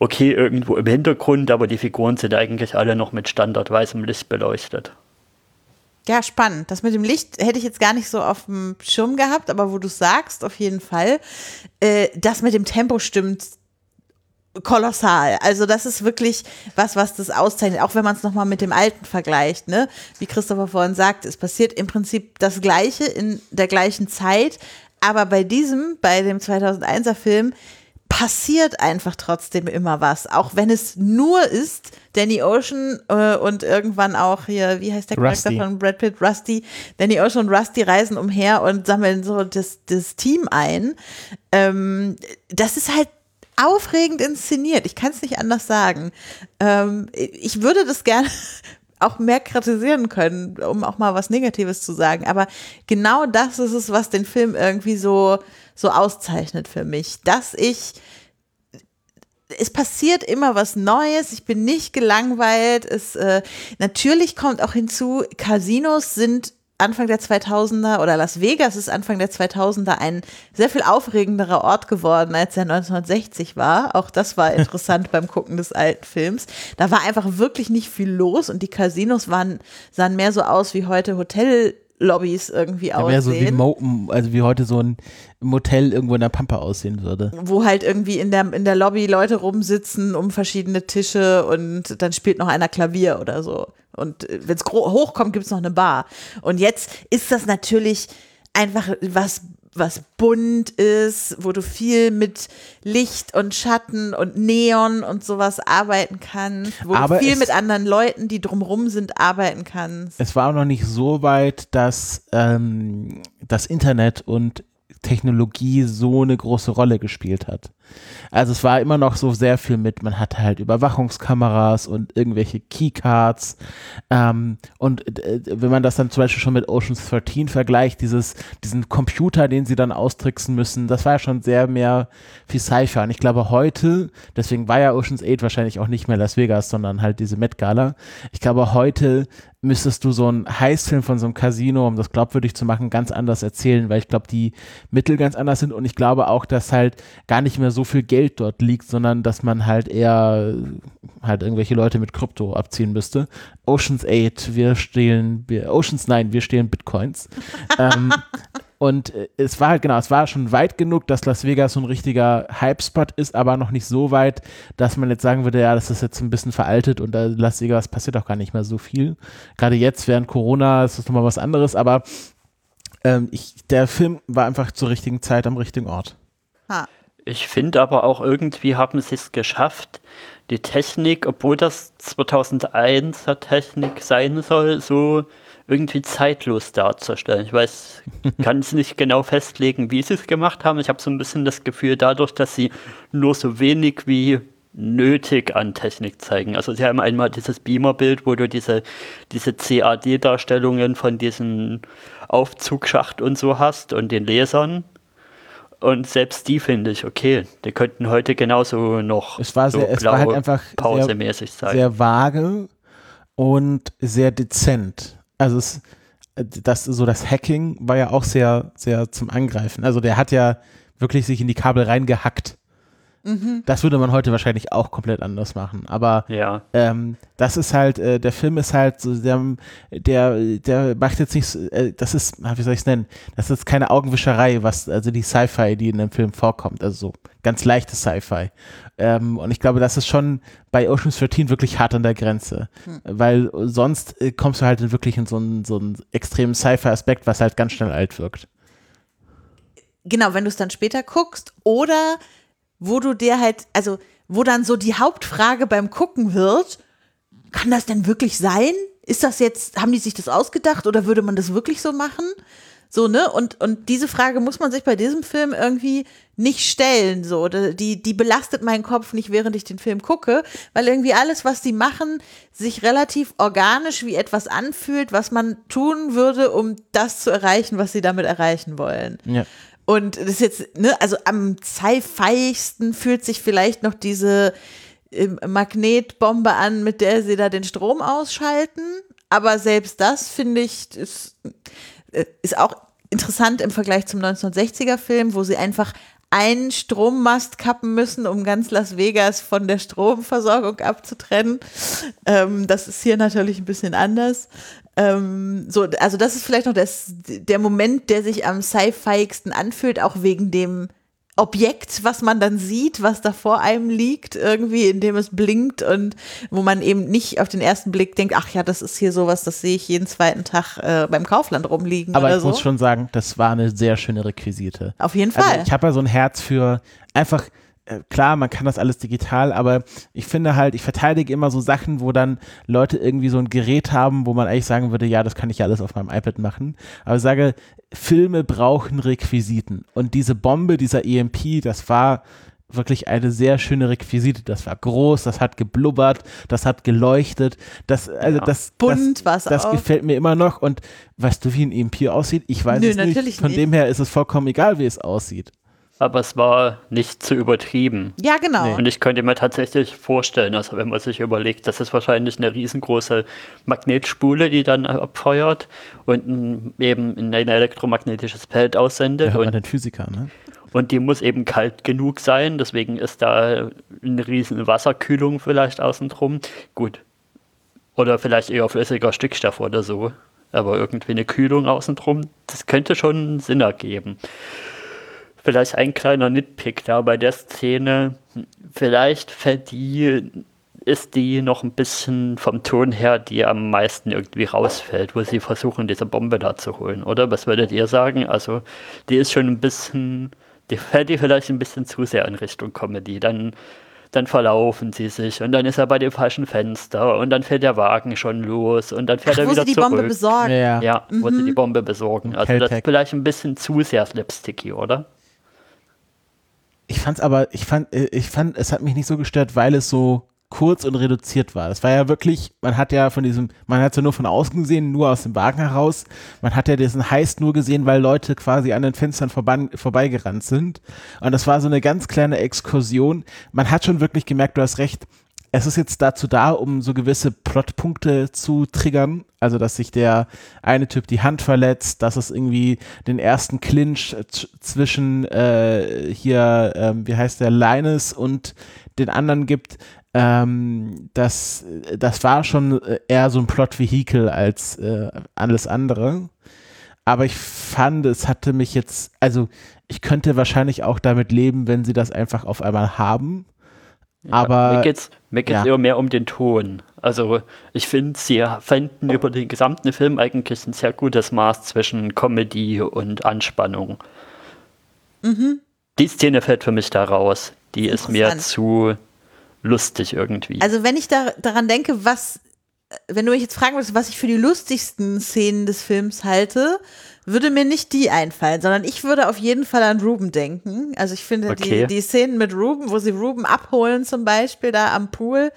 okay, irgendwo im Hintergrund, aber die Figuren sind eigentlich alle noch mit standardweißem Licht beleuchtet. Ja, spannend. Das mit dem Licht hätte ich jetzt gar nicht so auf dem Schirm gehabt, aber wo du sagst, auf jeden Fall. Äh, das mit dem Tempo stimmt kolossal. Also das ist wirklich was, was das auszeichnet, auch wenn man es nochmal mit dem Alten vergleicht, ne? Wie Christopher vorhin sagt, es passiert im Prinzip das Gleiche in der gleichen Zeit, aber bei diesem, bei dem 2001er Film, passiert einfach trotzdem immer was, auch wenn es nur ist Danny Ocean äh, und irgendwann auch hier, wie heißt der Charakter von Brad Pitt, Rusty. Danny Ocean und Rusty reisen umher und sammeln so das, das Team ein. Ähm, das ist halt aufregend inszeniert. Ich kann es nicht anders sagen. Ähm, ich würde das gerne [laughs] auch mehr kritisieren können, um auch mal was Negatives zu sagen. Aber genau das ist es, was den Film irgendwie so, so auszeichnet für mich. Dass ich es passiert immer was Neues, ich bin nicht gelangweilt. Es, äh, natürlich kommt auch hinzu, Casinos sind Anfang der 2000er oder Las Vegas ist Anfang der 2000er ein sehr viel aufregenderer Ort geworden, als er 1960 war. Auch das war [laughs] interessant beim Gucken des alten Films. Da war einfach wirklich nicht viel los und die Casinos waren, sahen mehr so aus wie heute Hotel Lobbys irgendwie ja, aussehen. so wie, Mo also wie heute so ein Motel irgendwo in der Pampa aussehen würde. Wo halt irgendwie in der, in der Lobby Leute rumsitzen um verschiedene Tische und dann spielt noch einer Klavier oder so. Und wenn es hochkommt, gibt es noch eine Bar. Und jetzt ist das natürlich einfach was was bunt ist, wo du viel mit Licht und Schatten und Neon und sowas arbeiten kannst, wo Aber du viel mit anderen Leuten, die drumrum sind, arbeiten kannst. Es war auch noch nicht so weit, dass ähm, das Internet und Technologie so eine große Rolle gespielt hat. Also es war immer noch so sehr viel mit, man hatte halt Überwachungskameras und irgendwelche Keycards. Ähm, und äh, wenn man das dann zum Beispiel schon mit Oceans 13 vergleicht, dieses, diesen Computer, den sie dann austricksen müssen, das war ja schon sehr mehr wie Sci-Fi. Und ich glaube heute, deswegen war ja Oceans 8 wahrscheinlich auch nicht mehr Las Vegas, sondern halt diese Met Gala. Ich glaube heute müsstest du so einen Heißfilm von so einem Casino, um das glaubwürdig zu machen, ganz anders erzählen, weil ich glaube, die Mittel ganz anders sind und ich glaube auch, dass halt gar nicht mehr so viel Geld dort liegt, sondern dass man halt eher halt irgendwelche Leute mit Krypto abziehen müsste. Oceans 8, wir stehlen, wir, Oceans 9, wir stehlen Bitcoins. [laughs] ähm, und äh, es war halt genau, es war schon weit genug, dass Las Vegas so ein richtiger Hype-Spot ist, aber noch nicht so weit, dass man jetzt sagen würde, ja, das ist jetzt ein bisschen veraltet und da Las Vegas passiert auch gar nicht mehr so viel. Gerade jetzt während Corona ist das nochmal was anderes, aber ähm, ich, der Film war einfach zur richtigen Zeit am richtigen Ort. Ha. Ich finde aber auch irgendwie haben sie es geschafft, die Technik, obwohl das 2001er Technik sein soll, so irgendwie zeitlos darzustellen. Ich weiß, [laughs] kann es nicht genau festlegen, wie sie es gemacht haben. Ich habe so ein bisschen das Gefühl, dadurch, dass sie nur so wenig wie nötig an Technik zeigen. Also sie haben einmal dieses Beamer-Bild, wo du diese, diese CAD-Darstellungen von diesem Aufzugschacht und so hast und den Lasern. Und selbst die finde ich okay. Die könnten heute genauso noch Es war, so sehr, es war halt einfach pausemäßig sehr, sein. sehr vage und sehr dezent. Also es, das, so das Hacking war ja auch sehr, sehr zum Angreifen. Also der hat ja wirklich sich in die Kabel reingehackt. Das würde man heute wahrscheinlich auch komplett anders machen. Aber ja. ähm, das ist halt, äh, der Film ist halt so, der, der, der macht jetzt nicht, so, äh, das ist, ah, wie soll ich es nennen, das ist keine Augenwischerei, was, also die Sci-Fi, die in dem Film vorkommt, also so ganz leichte Sci-Fi. Ähm, und ich glaube, das ist schon bei Ocean's 13 wirklich hart an der Grenze, weil sonst äh, kommst du halt in wirklich in so einen, so einen extremen Sci-Fi-Aspekt, was halt ganz schnell alt wirkt. genau, wenn du es dann später guckst oder wo du dir halt, also wo dann so die Hauptfrage beim Gucken wird, kann das denn wirklich sein? Ist das jetzt, haben die sich das ausgedacht oder würde man das wirklich so machen? So, ne? Und, und diese Frage muss man sich bei diesem Film irgendwie nicht stellen. So, die, die belastet meinen Kopf nicht, während ich den Film gucke, weil irgendwie alles, was die machen, sich relativ organisch wie etwas anfühlt, was man tun würde, um das zu erreichen, was sie damit erreichen wollen. Ja. Und das ist jetzt, ne, also am sci-fiigsten fühlt sich vielleicht noch diese ähm, Magnetbombe an, mit der sie da den Strom ausschalten. Aber selbst das, finde ich, ist, äh, ist auch interessant im Vergleich zum 1960er-Film, wo sie einfach einen Strommast kappen müssen, um ganz Las Vegas von der Stromversorgung abzutrennen. Ähm, das ist hier natürlich ein bisschen anders. Ähm, so, also das ist vielleicht noch das, der Moment, der sich am sci-fiigsten anfühlt, auch wegen dem Objekt, was man dann sieht, was da vor einem liegt, irgendwie, in dem es blinkt und wo man eben nicht auf den ersten Blick denkt, ach ja, das ist hier sowas, das sehe ich jeden zweiten Tag äh, beim Kaufland rumliegen Aber ich so. muss schon sagen, das war eine sehr schöne Requisite. Auf jeden Fall. Also ich habe ja so ein Herz für einfach, klar, man kann das alles digital, aber ich finde halt, ich verteidige immer so Sachen, wo dann Leute irgendwie so ein Gerät haben, wo man eigentlich sagen würde, ja, das kann ich ja alles auf meinem iPad machen. Aber ich sage, Filme brauchen Requisiten. Und diese Bombe, dieser EMP, das war wirklich eine sehr schöne Requisite. Das war groß, das hat geblubbert, das hat geleuchtet. Das, also Ja. das, Bunt das, das auch. gefällt mir immer noch. Und weißt du, wie ein EMP aussieht? Ich weiß Nö, es nicht. Von nicht. dem her ist es vollkommen egal, wie es aussieht. Aber es war nicht zu übertrieben. ja, genau. Und ich könnte mir tatsächlich vorstellen, also wenn man sich überlegt, das ist wahrscheinlich eine riesengroße Magnetspule, die dann abfeuert und ein- eben ein elektromagnetisches Feld aussendet. hört man Und, den Physiker, ne? und die muss eben kalt genug sein, deswegen ist da eine riesen Wasserkühlung vielleicht außen drum. Gut. Oder vielleicht eher flüssiger Stickstoff oder so. Aber irgendwie eine Kühlung außen drum, das könnte schon Sinn ergeben. Vielleicht ein kleiner Nitpick da bei der Szene. Vielleicht fällt die, ist die noch ein bisschen vom Ton her, die am meisten irgendwie rausfällt, wo sie versuchen, diese Bombe da zu holen, oder? Was würdet ihr sagen? Also, die ist schon ein bisschen, die fällt die vielleicht ein bisschen zu sehr in Richtung Comedy. Dann, dann verlaufen sie sich und dann ist er bei dem falschen Fenster und dann fährt der Wagen schon los und dann fährt Ach, er wo wieder sie die zurück. Bombe besorgen. Ja, ja. Ja, wo sie die Bombe besorgen. Also das ist vielleicht ein bisschen zu sehr slapsticky, oder? Ich fand's aber, ich fand, äh, ich fand, es hat mich nicht so gestört, weil es so kurz und reduziert war. Es war ja wirklich, man hat ja von diesem, man hat es ja nur von außen gesehen, nur aus dem Wagen heraus. Man hat ja diesen Heist nur gesehen, weil Leute quasi an den Fenstern vorbei, vorbeigerannt sind. Und das war so eine ganz kleine Exkursion. Man hat schon wirklich gemerkt, du hast recht, es ist jetzt dazu da, um so gewisse Plotpunkte zu triggern. Also, dass sich der eine Typ die Hand verletzt, dass es irgendwie den ersten Clinch äh, zwischen äh, hier, ähm, wie heißt der, Linus und den anderen gibt. Ähm, das, das war schon äh, eher so ein Plotvehikel als äh, alles andere. Aber ich fand, es hatte mich jetzt, also ich könnte wahrscheinlich auch damit leben, wenn sie das einfach auf einmal haben. Aber mir geht's, mir geht's ja. eher mehr um den Ton. Also ich finde, sie fänden über den gesamten Film eigentlich ein sehr gutes Maß zwischen Comedy und Anspannung. Die Szene fällt für mich da raus. Die ist mir zu lustig irgendwie. Also wenn ich da, daran denke, was wenn du mich jetzt fragen würdest, was ich für die lustigsten Szenen des Films halte, würde mir nicht die einfallen, sondern ich würde auf jeden Fall an Ruben denken. Also ich finde Okay. die, die Szenen mit Ruben, wo sie Ruben abholen zum Beispiel da am Pool,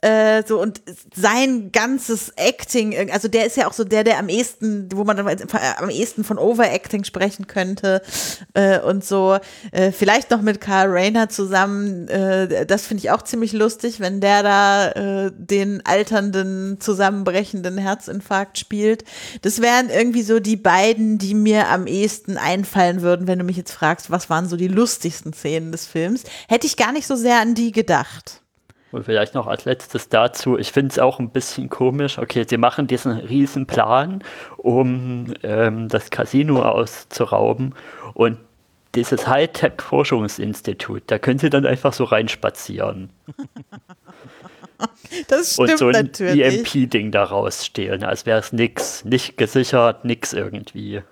äh, so und sein ganzes Acting, also der ist ja auch so der, der am ehesten, wo man dann am ehesten von Overacting sprechen könnte äh, und so. Äh, vielleicht noch mit Carl Rayner zusammen, äh, das finde ich auch ziemlich lustig, wenn der da äh, den alternden, zusammenbrechenden Herzinfarkt spielt. Das wären irgendwie so die beiden, die mir am ehesten einfallen würden, wenn du mich jetzt fragst, was waren so die lustigsten Szenen des Films. Hätte ich gar nicht so sehr an die gedacht. Und vielleicht noch als letztes dazu, ich finde es auch ein bisschen komisch, okay, sie machen diesen riesen Plan, um ähm, das Casino auszurauben und dieses Hightech-Forschungsinstitut, da können sie dann einfach so reinspazieren [laughs] [laughs] Das und stimmt so ein natürlich. EMP-Ding daraus stehlen, als wäre es nix, nicht gesichert, nix irgendwie.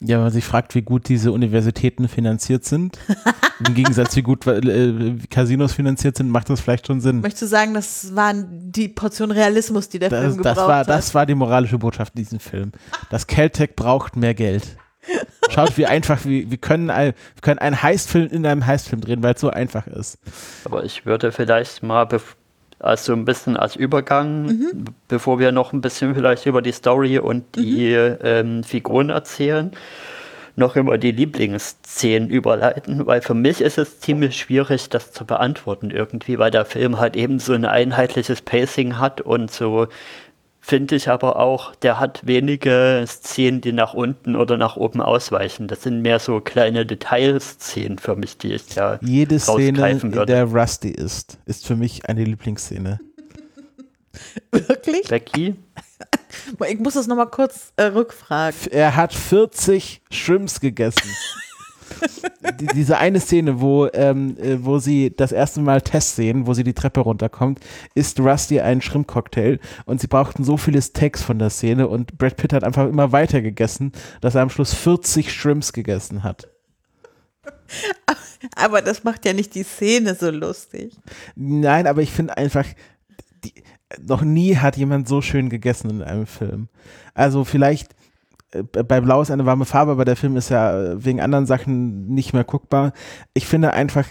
Ja, wenn man sich fragt, wie gut diese Universitäten finanziert sind, [laughs] im Gegensatz wie gut äh, Casinos finanziert sind, macht das vielleicht schon Sinn. Möchtest du sagen, das waren die Portion Realismus, die der Das, Film gebraucht das, war, hat? das war die moralische Botschaft in diesem Film. Das Caltech braucht mehr Geld. [laughs] Schaut, wie einfach, wie, wir können, ein, wir können einen Heistfilm in einem Heistfilm drehen, weil es so einfach ist. Aber ich würde vielleicht mal, bef- also ein bisschen als Übergang, Mhm. bevor wir noch ein bisschen vielleicht über die Story und die Mhm. ähm, Figuren erzählen, noch über die Lieblingsszenen überleiten, weil für mich ist es ziemlich schwierig, das zu beantworten irgendwie, weil der Film halt eben so ein einheitliches Pacing hat und so finde ich aber auch, der hat wenige Szenen, die nach unten oder nach oben ausweichen. Das sind mehr so kleine Detailszenen für mich, die ich da Jede Szene, rausgreifen in würde. der Rusty ist, ist für mich eine Lieblingsszene. [laughs] Wirklich? Becky? [laughs] Ich muss das nochmal kurz äh, rückfragen. Er hat 40 Shrimps gegessen. [laughs] Die, diese eine Szene, wo, ähm, äh, wo sie das erste Mal Tess sehen, wo sie die Treppe runterkommt, ist Rusty ein Shrimp-Cocktail und sie brauchten so viele Takes von der Szene und Brad Pitt hat einfach immer weiter gegessen, dass er am Schluss 40 Shrimps gegessen hat. [laughs] Aber das macht ja nicht die Szene so lustig. Nein, aber ich finde einfach, die, noch nie hat jemand so schön gegessen in einem Film. Also vielleicht bei Blau ist eine warme Farbe, aber der Film ist ja äh, wegen anderen Sachen nicht mehr guckbar. Ich finde einfach,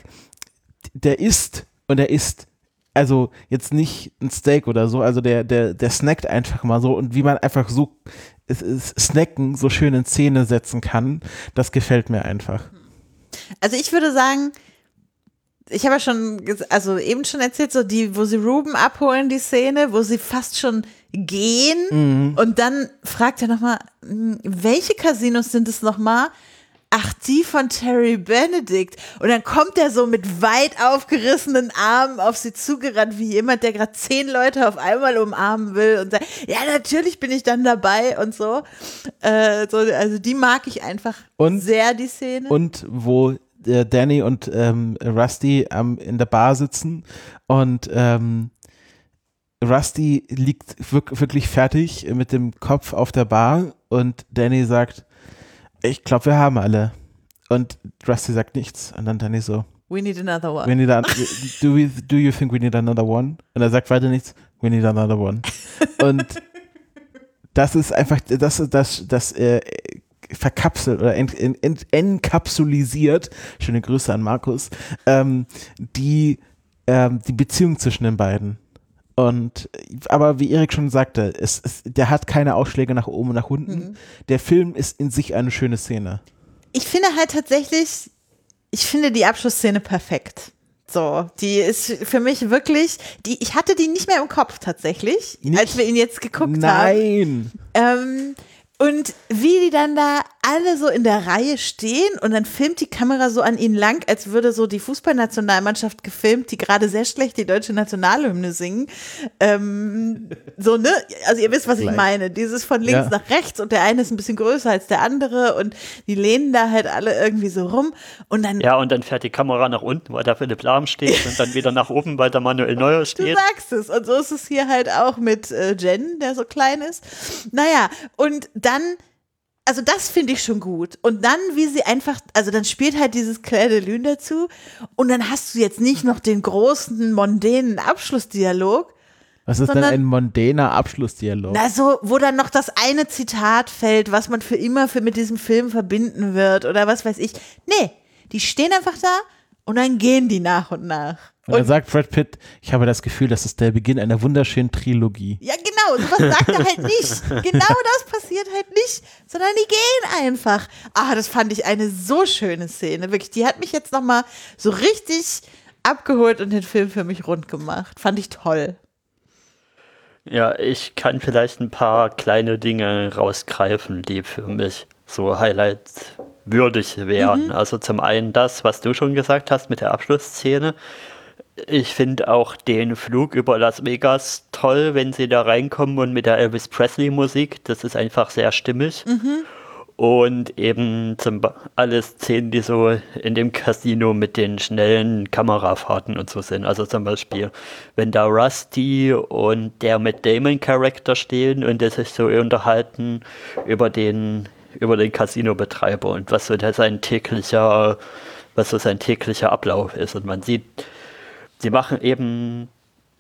der isst und er isst also jetzt nicht ein Steak oder so, also der, der, der snackt einfach mal so und wie man einfach so es, es, Snacken so schön in Szene setzen kann, das gefällt mir einfach. Also ich würde sagen, ich habe ja schon, also eben schon erzählt, so die, wo sie Ruben abholen, die Szene, wo sie fast schon gehen und dann fragt er nochmal, welche Casinos sind es nochmal? Ach, die von Terry Benedict. Und dann kommt er so mit weit aufgerissenen Armen auf sie zugerannt, wie jemand, der gerade zehn Leute auf einmal umarmen will und sagt, ja, natürlich bin ich dann dabei und so. Äh, so also die mag ich einfach Und- sehr, die Szene. Und wo äh, Danny und ähm, Rusty ähm, in der Bar sitzen und ähm, Rusty liegt wirk wirklich fertig mit dem Kopf auf der Bar und Danny sagt, ich glaube, wir haben alle. Und Rusty sagt nichts. Und dann Danny so, We need another one. we need an, do, we, do you think we need another one? Und er sagt weiter nichts, we need another one. Und das ist einfach, das ist das, das äh, verkapselt oder ent, ent, ent, enkapsulisiert, schöne Grüße an Markus, ähm, die, ähm, die Beziehung zwischen den beiden. Und aber wie Erik schon sagte, es, es, der hat keine Ausschläge nach oben und nach unten. Der Film ist in sich eine schöne Szene. Ich finde halt tatsächlich, ich finde die Abschlussszene perfekt. So, die ist für mich wirklich, die, ich hatte die nicht mehr im Kopf tatsächlich, Nicht? als wir ihn jetzt geguckt haben. Nein! Ähm, und wie die dann da alle so in der Reihe stehen und dann filmt die Kamera so an ihnen lang, als würde so die Fußballnationalmannschaft gefilmt, die gerade sehr schlecht die deutsche Nationalhymne singen. Ähm, so, ne? Also ihr wisst, was ich meine. Dieses von links Ja. nach rechts und der eine ist ein bisschen größer als der andere und die lehnen da halt alle irgendwie so rum und dann Ja, und dann fährt die Kamera nach unten, weil da Philipp Lahm steht [laughs] und dann wieder nach oben, weil da Manuel Neuer Du steht. sagst es. Und so ist es hier halt auch mit äh, Jen, der so klein ist. Naja, und dann, also das finde ich schon gut. Und dann, wie sie einfach, also dann spielt halt dieses Claire de Lune dazu. Und dann hast du jetzt nicht noch den großen, mondänen Abschlussdialog, Was ist sondern- denn ein mondäner Abschlussdialog? Na, so, wo dann noch das eine Zitat fällt, was man für immer für mit diesem Film verbinden wird oder was weiß ich. Nee, die stehen einfach da und dann gehen die nach und nach. Und dann sagt Brad Pitt, ich habe das Gefühl, das ist der Beginn einer wunderschönen Trilogie. Ja, genau, sowas sagt er halt nicht. Genau [laughs] das passiert halt nicht, sondern die gehen einfach. Ah, das fand ich eine so schöne Szene. Wirklich, die hat mich jetzt nochmal so richtig abgeholt und den Film für mich rund gemacht. Fand ich toll. Ja, ich kann vielleicht ein paar kleine Dinge rausgreifen, die für mich so Highlights würdig wären. Also zum einen das, was du schon gesagt hast mit der Abschlussszene. Ich finde auch den Flug über Las Vegas toll, wenn sie da reinkommen und mit der Elvis Presley Musik. Das ist einfach sehr stimmig. Und eben zum, alle Szenen, die so in dem Casino mit den schnellen Kamerafahrten und so sind. Also zum Beispiel, wenn da Rusty und der Matt Damon Charakter stehen und die sich so unterhalten über den, über den Casino-Betreiber und was so der sein täglicher, was so sein täglicher Ablauf ist. Und man sieht, sie machen eben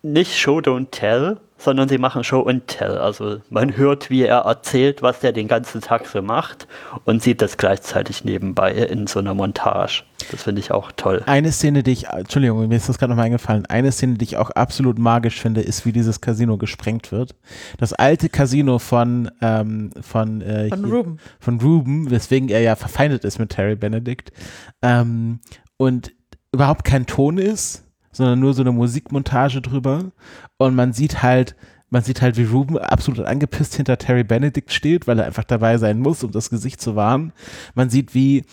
nicht Show Don't Tell, sondern sie machen Show and Tell. Also man hört, wie er erzählt, was er den ganzen Tag so macht und sieht das gleichzeitig nebenbei in so einer Montage. Das finde ich auch toll. Eine Szene, die ich, Entschuldigung, mir ist das gerade nochmal eingefallen, eine Szene, die ich auch absolut magisch finde, ist, wie dieses Casino gesprengt wird. Das alte Casino von, ähm, von, äh, Von hier- Ruben. Von Ruben, weswegen er ja verfeindet ist mit Terry Benedict. Ähm, und überhaupt kein Ton ist, sondern nur so eine Musikmontage drüber. Und man sieht halt, man sieht halt, wie Ruben absolut angepisst hinter Terry Benedict steht, weil er einfach dabei sein muss, um das Gesicht zu wahren. Man sieht, wie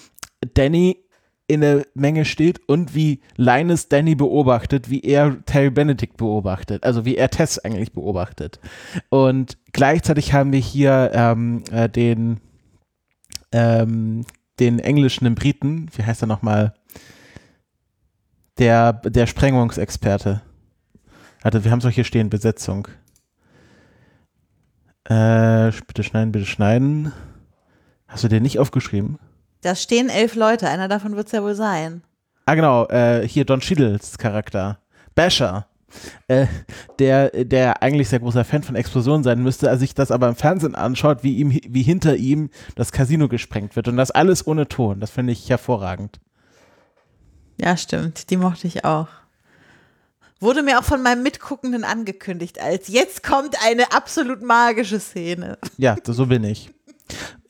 Danny in der Menge steht und wie Linus Danny beobachtet, wie er Terry Benedict beobachtet, also wie er Tess eigentlich beobachtet. Und gleichzeitig haben wir hier ähm, äh, den, ähm, den englischen den Briten, wie heißt er nochmal? Der, der Sprengungsexperte. Warte, wir haben es doch hier stehen, Besetzung. Äh, bitte schneiden, bitte schneiden. Hast du den nicht aufgeschrieben? Da stehen elf Leute, einer davon wird es ja wohl sein. Ah, genau, äh, hier Don Cheadles Charakter. Basher. Äh, der, der eigentlich sehr großer Fan von Explosionen sein müsste, als sich das aber im Fernsehen anschaut, wie ihm, wie hinter ihm das Casino gesprengt wird. Und das alles ohne Ton. Das finde ich hervorragend. Ja, stimmt. Die mochte ich auch. Wurde mir auch von meinem Mitguckenden angekündigt, als jetzt kommt eine absolut magische Szene. Ja, so bin ich.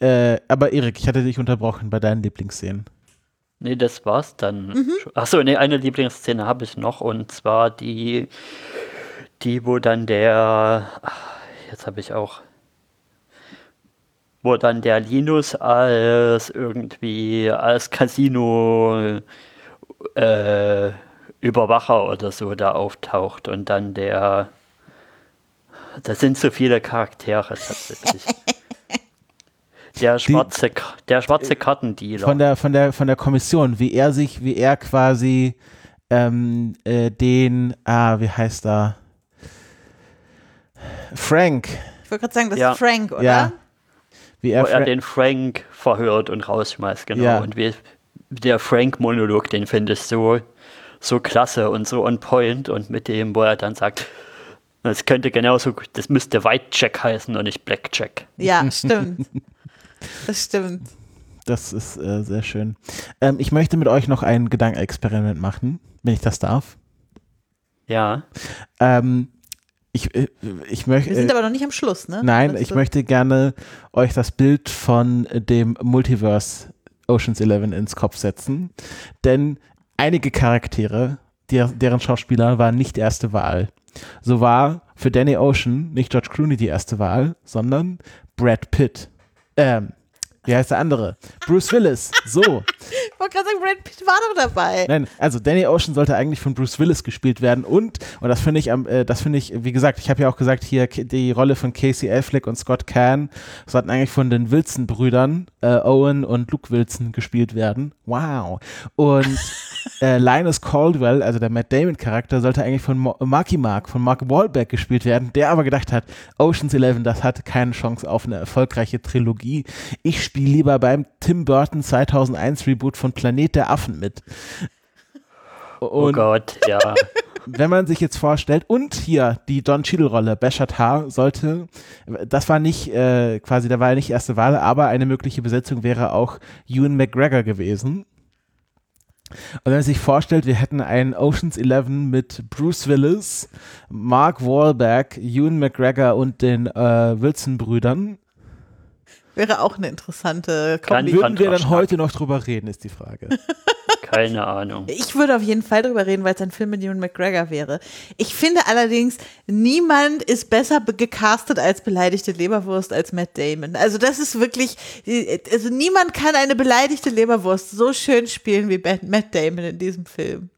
Äh, aber Erik, ich hatte dich unterbrochen bei deinen Lieblingsszenen. Nee, das war's dann. Achso, nee, eine Lieblingsszene habe ich noch und zwar die, die, wo dann der, ach, jetzt habe ich auch, wo dann der Linus als irgendwie als Casino äh, Überwacher oder so da auftaucht und dann der, das sind so viele Charaktere tatsächlich. [laughs] Der schwarze, Ka- der schwarze Kartendealer. Von der, von der, von der Kommission, wie er sich, wie er quasi ähm, äh, den, ah, wie heißt er? Frank, Ich wollte gerade sagen, das Ja. ist Frank, oder? Ja. wie er, wo er den Frank verhört und rausschmeißt, genau. Ja. Und wie, der Frank-Monolog, den finde ich so, so klasse und so on point und mit dem, wo er dann sagt, das könnte genauso, das müsste White Jack heißen und nicht Black Jack. Ja, [laughs] stimmt. Das stimmt. das ist äh, sehr schön. Ähm, ich möchte mit euch noch ein Gedankenexperiment machen, wenn ich das darf. Ja, Ähm, ich, äh, ich möchte. Wir sind aber noch nicht am Schluss, ne? Nein, ich du- möchte gerne euch das Bild von dem Multiverse Oceans 11 ins Kopf setzen. Denn einige Charaktere, der, deren Schauspieler waren nicht erste Wahl. So war für Danny Ocean nicht George Clooney die erste Wahl, sondern Brad Pitt. Ähm, wie heißt der andere? Bruce Willis. So. [laughs] Ich wollte gerade sagen, Brad Pitt war doch dabei. Nein, also Danny Ocean sollte eigentlich von Bruce Willis gespielt werden und und das finde ich äh, das finde ich wie gesagt, ich habe ja auch gesagt hier die Rolle von Casey Affleck und Scott Caan sollten eigentlich von den Wilson Brüdern äh, Owen und Luke Wilson gespielt werden. Wow. Und [laughs] äh, Linus Caldwell, also der Matt Damon Charakter sollte eigentlich von Mo Marky Mark von Mark Wahlberg gespielt werden, der aber gedacht hat, Ocean's 11, das hat keine Chance auf eine erfolgreiche Trilogie. Ich spiele lieber beim Tim Burton 2001 Reboot von Planet der Affen mit. oh Und Gott, ja. [laughs] wenn man sich jetzt vorstellt, und hier die Don Cheadle-Rolle, Beshatar, sollte, das war nicht äh, quasi, da war ja nicht erste Wahl, aber eine mögliche Besetzung wäre auch Ewan McGregor gewesen. Und wenn man sich vorstellt, wir hätten einen Oceans 11 mit Bruce Willis, Mark Wahlberg, Ewan McGregor und den äh, Wilson-Brüdern, Wäre auch eine interessante Kombi. würden wir dann heute noch drüber reden, ist die Frage. [laughs] Keine Ahnung. Ich würde auf jeden Fall drüber reden, weil es ein Film mit Ewan McGregor wäre. Ich finde allerdings, niemand ist besser be- gecastet als beleidigte Leberwurst als Matt Damon. Also das ist wirklich, also niemand kann eine beleidigte Leberwurst so schön spielen wie Matt Matt Damon in diesem Film.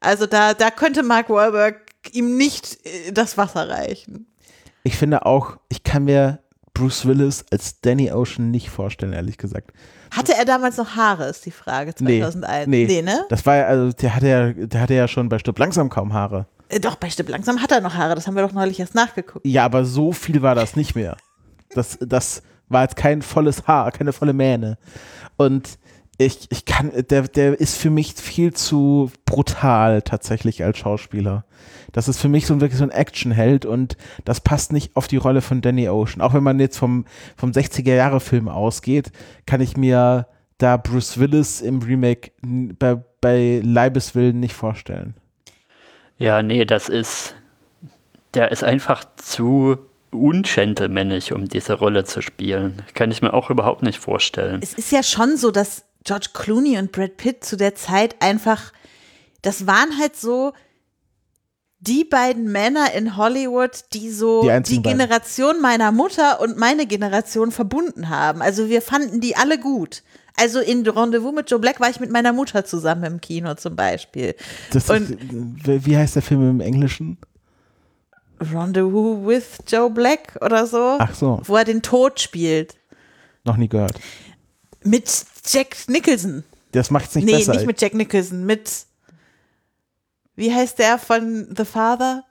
Also da, da könnte Mark Wahlberg ihm nicht äh, das Wasser reichen. Ich finde auch, ich kann mir Bruce Willis als Danny Ocean nicht vorstellen, ehrlich gesagt. Hatte er damals noch Haare, ist die Frage, Nee, 2001. nee. ne? Das war ja, also der hatte ja, der hatte ja schon bei Stück langsam kaum Haare. Äh, Doch, bei Stipp langsam hat er noch Haare, das haben wir doch neulich erst nachgeguckt. Ja, aber so viel war das nicht mehr. Das, das war jetzt kein volles Haar, keine volle Mähne. Und ich, ich kann, der, der ist für mich viel zu brutal tatsächlich als Schauspieler. Das ist für mich so ein, wirklich so ein Actionheld und das passt nicht auf die Rolle von Danny Ocean. Auch wenn man jetzt vom, vom 60er-Jahre-Film ausgeht, kann ich mir da Bruce Willis im Remake bei, bei Leibeswillen nicht vorstellen. Ja, nee, das ist. Der ist einfach zu ungentlemännig, um diese Rolle zu spielen. Kann ich mir auch überhaupt nicht vorstellen. es ist ja schon so, dass George Clooney und Brad Pitt zu der Zeit einfach, das waren halt so die beiden Männer in Hollywood, die so Die die, beiden. Generation meiner Mutter und meine Generation verbunden haben. Also wir fanden die alle gut. Also in Rendezvous mit Joe Black war ich mit meiner Mutter zusammen im Kino zum Beispiel. Das Und- ist, wie wie heißt der Film im Englischen? Rendezvous with Joe Black oder so, Ach so, wo er den Tod spielt. noch nie gehört. Mit Jack Nicholson. Das macht's nicht nee, besser. nicht mit Jack Nicholson, mit wie heißt der von The Father?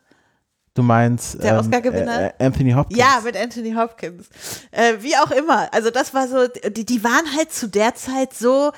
du meinst der ähm, Oscar-Gewinner? äh, äh, Anthony Hopkins. Ja, mit Anthony Hopkins. Äh, wie auch immer. Also das war so, die, die waren halt zu der Zeit so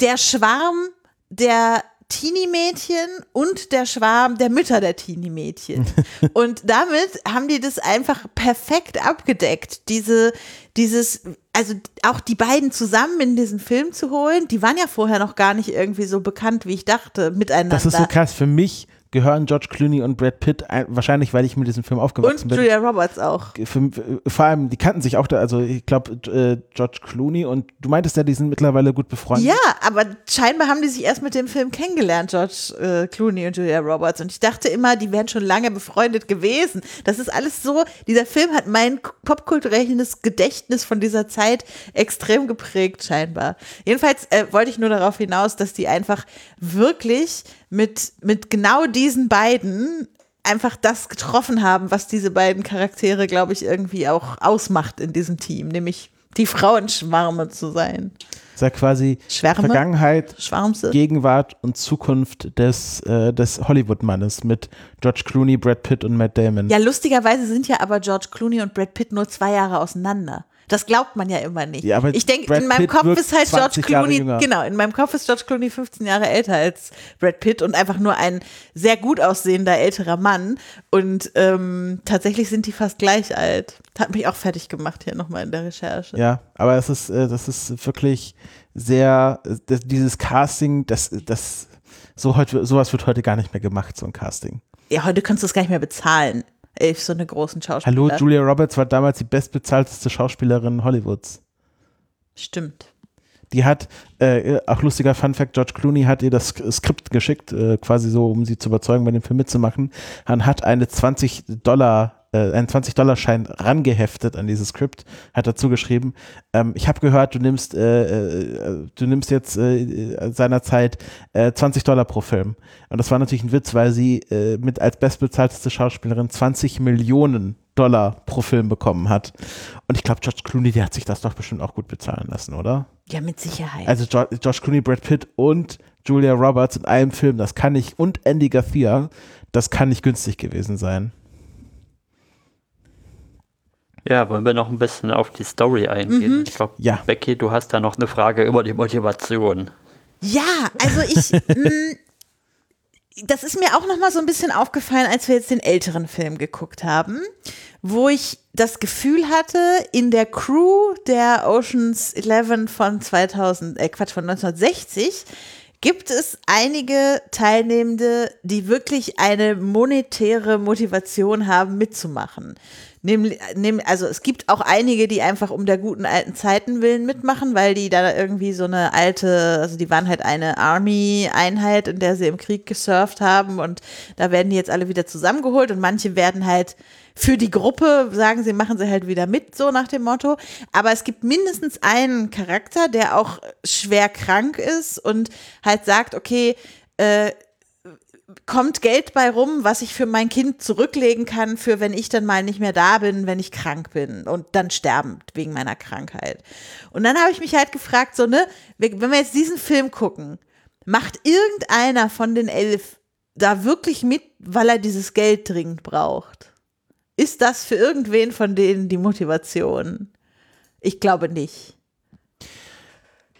der Schwarm der Teenie-Mädchen und der Schwarm der Mütter der Teenie-Mädchen. [laughs] und damit haben die das einfach perfekt abgedeckt. Diese, dieses, also auch die beiden zusammen in diesen Film zu holen, die waren ja vorher noch gar nicht irgendwie so bekannt, wie ich dachte, miteinander. Das ist so krass. Für mich gehören George Clooney und Brad Pitt, ein, wahrscheinlich weil ich mit diesem Film aufgewachsen und bin. Julia Roberts auch. Für, vor allem, die kannten sich auch da, also ich glaube, äh, George Clooney und du meintest ja, die sind mittlerweile gut befreundet. Ja, aber scheinbar haben die sich erst mit dem Film kennengelernt, George äh, Clooney und Julia Roberts. Und ich dachte immer, die wären schon lange befreundet gewesen. Das ist alles so, dieser Film hat mein popkulturelles Gedächtnis von dieser Zeit extrem geprägt, scheinbar. Jedenfalls äh, wollte ich nur darauf hinaus, dass die einfach wirklich mit, mit genau diesen beiden einfach das getroffen haben, was diese beiden Charaktere, glaube ich, irgendwie auch ausmacht in diesem Team, nämlich die Frauenschwarme zu sein. Das ist ja quasi Schwärme? Vergangenheit, Schwarmse? Gegenwart und Zukunft des, äh, des Hollywood-Mannes mit George Clooney, Brad Pitt und Matt Damon. Ja, lustigerweise sind ja aber George Clooney und Brad Pitt nur zwei Jahre auseinander. Das glaubt man ja immer nicht. Ja, ich denke, in meinem Pitt Kopf ist halt George 20 Jahre Clooney, genau, in meinem Kopf ist George Clooney 15 Jahre älter als Brad Pitt und einfach nur ein sehr gut aussehender älterer Mann. Und ähm, tatsächlich sind die fast gleich alt. Hat mich auch fertig gemacht hier nochmal in der Recherche. Ja, aber es ist, äh, das ist wirklich sehr, das, dieses Casting, das, das, so heute, sowas wird heute gar nicht mehr gemacht, so ein Casting. Ja, heute kannst du es gar nicht mehr bezahlen. Ey, so eine großen Schauspieler. Hallo, Julia Roberts war damals die bestbezahlteste Schauspielerin Hollywoods. Stimmt. Die hat, äh, auch lustiger Fun Fact, George Clooney hat ihr das Sk- Skript geschickt, äh, quasi so, um sie zu überzeugen, bei dem Film mitzumachen, und hat eine 20 Dollar, äh, einen 20-Dollar-Schein rangeheftet an dieses Skript, hat dazu geschrieben, ähm, ich habe gehört, du nimmst, äh, äh, du nimmst jetzt äh, seinerzeit äh, 20 Dollar pro Film. Und das war natürlich ein Witz, weil sie äh, mit als bestbezahlteste Schauspielerin 20 Millionen Dollar pro Film bekommen hat. Und ich glaube, George Clooney, der hat sich das doch bestimmt auch gut bezahlen lassen, oder? Ja, mit Sicherheit. Also jo Josh Clooney, Brad Pitt und Julia Roberts in einem Film, das kann nicht, und Andy Garcia, das kann nicht günstig gewesen sein. Ja, wollen wir noch ein bisschen auf die Story eingehen? Ich glaube, Ja. Becky, du hast da noch eine Frage über die Motivation. Ja, also ich, [laughs] mh, das ist mir auch noch mal so ein bisschen aufgefallen, als wir jetzt den älteren Film geguckt haben, wo ich das Gefühl hatte, in der Crew der Oceans 11 von 2000, äh Quatsch, von 1960 gibt es einige Teilnehmende, die wirklich eine monetäre Motivation haben, mitzumachen. Nämlich, also es gibt auch einige, die einfach um der guten alten Zeiten willen mitmachen, weil die da irgendwie so eine alte, also die waren halt eine Army-Einheit, in der sie im Krieg gesurft haben und da werden die jetzt alle wieder zusammengeholt und manche werden halt für die Gruppe, sagen sie, machen sie halt wieder mit, so nach dem Motto. Aber es gibt mindestens einen Charakter, der auch schwer krank ist und halt sagt, okay, äh, kommt Geld bei rum, was ich für mein Kind zurücklegen kann, für wenn ich dann mal nicht mehr da bin, wenn ich krank bin und dann sterben wegen meiner Krankheit. Und dann habe ich mich halt gefragt, so, ne, wenn wir jetzt diesen Film gucken, macht irgendeiner von den elf da wirklich mit, weil er dieses Geld dringend braucht? Ist das für irgendwen von denen die Motivation? Ich glaube nicht.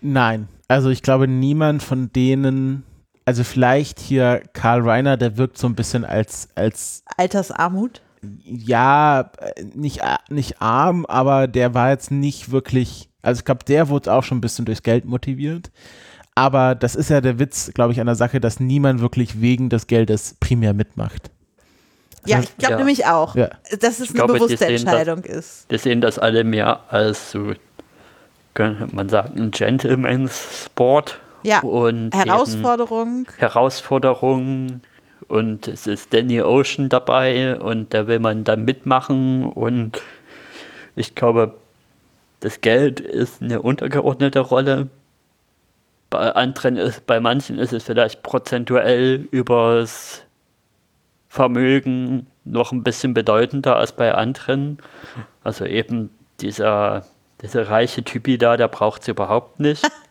Nein, also ich glaube niemand von denen also vielleicht hier Karl Reiner, der wirkt so ein bisschen als, als Altersarmut? Ja, nicht, nicht arm, aber der war jetzt nicht wirklich, also ich glaube, der wurde auch schon ein bisschen durchs Geld motiviert. Aber das ist ja der Witz, glaube ich, an der Sache, dass niemand wirklich wegen des Geldes primär mitmacht. Ja, ich glaube ja. nämlich auch, ja. dass es ich eine glaube, bewusste Entscheidung das, ist. Wir sehen das alle mehr als so, könnte man sagen, ein Gentleman's Sport ja, und Herausforderung. Herausforderung. Und es ist Danny Ocean dabei und da will man dann mitmachen. Und ich glaube, das Geld ist eine untergeordnete Rolle. Bei anderen ist, bei manchen ist es vielleicht prozentuell übers Vermögen noch ein bisschen bedeutender als bei anderen. Also eben dieser, dieser reiche Typi da, der braucht es überhaupt nicht. [laughs]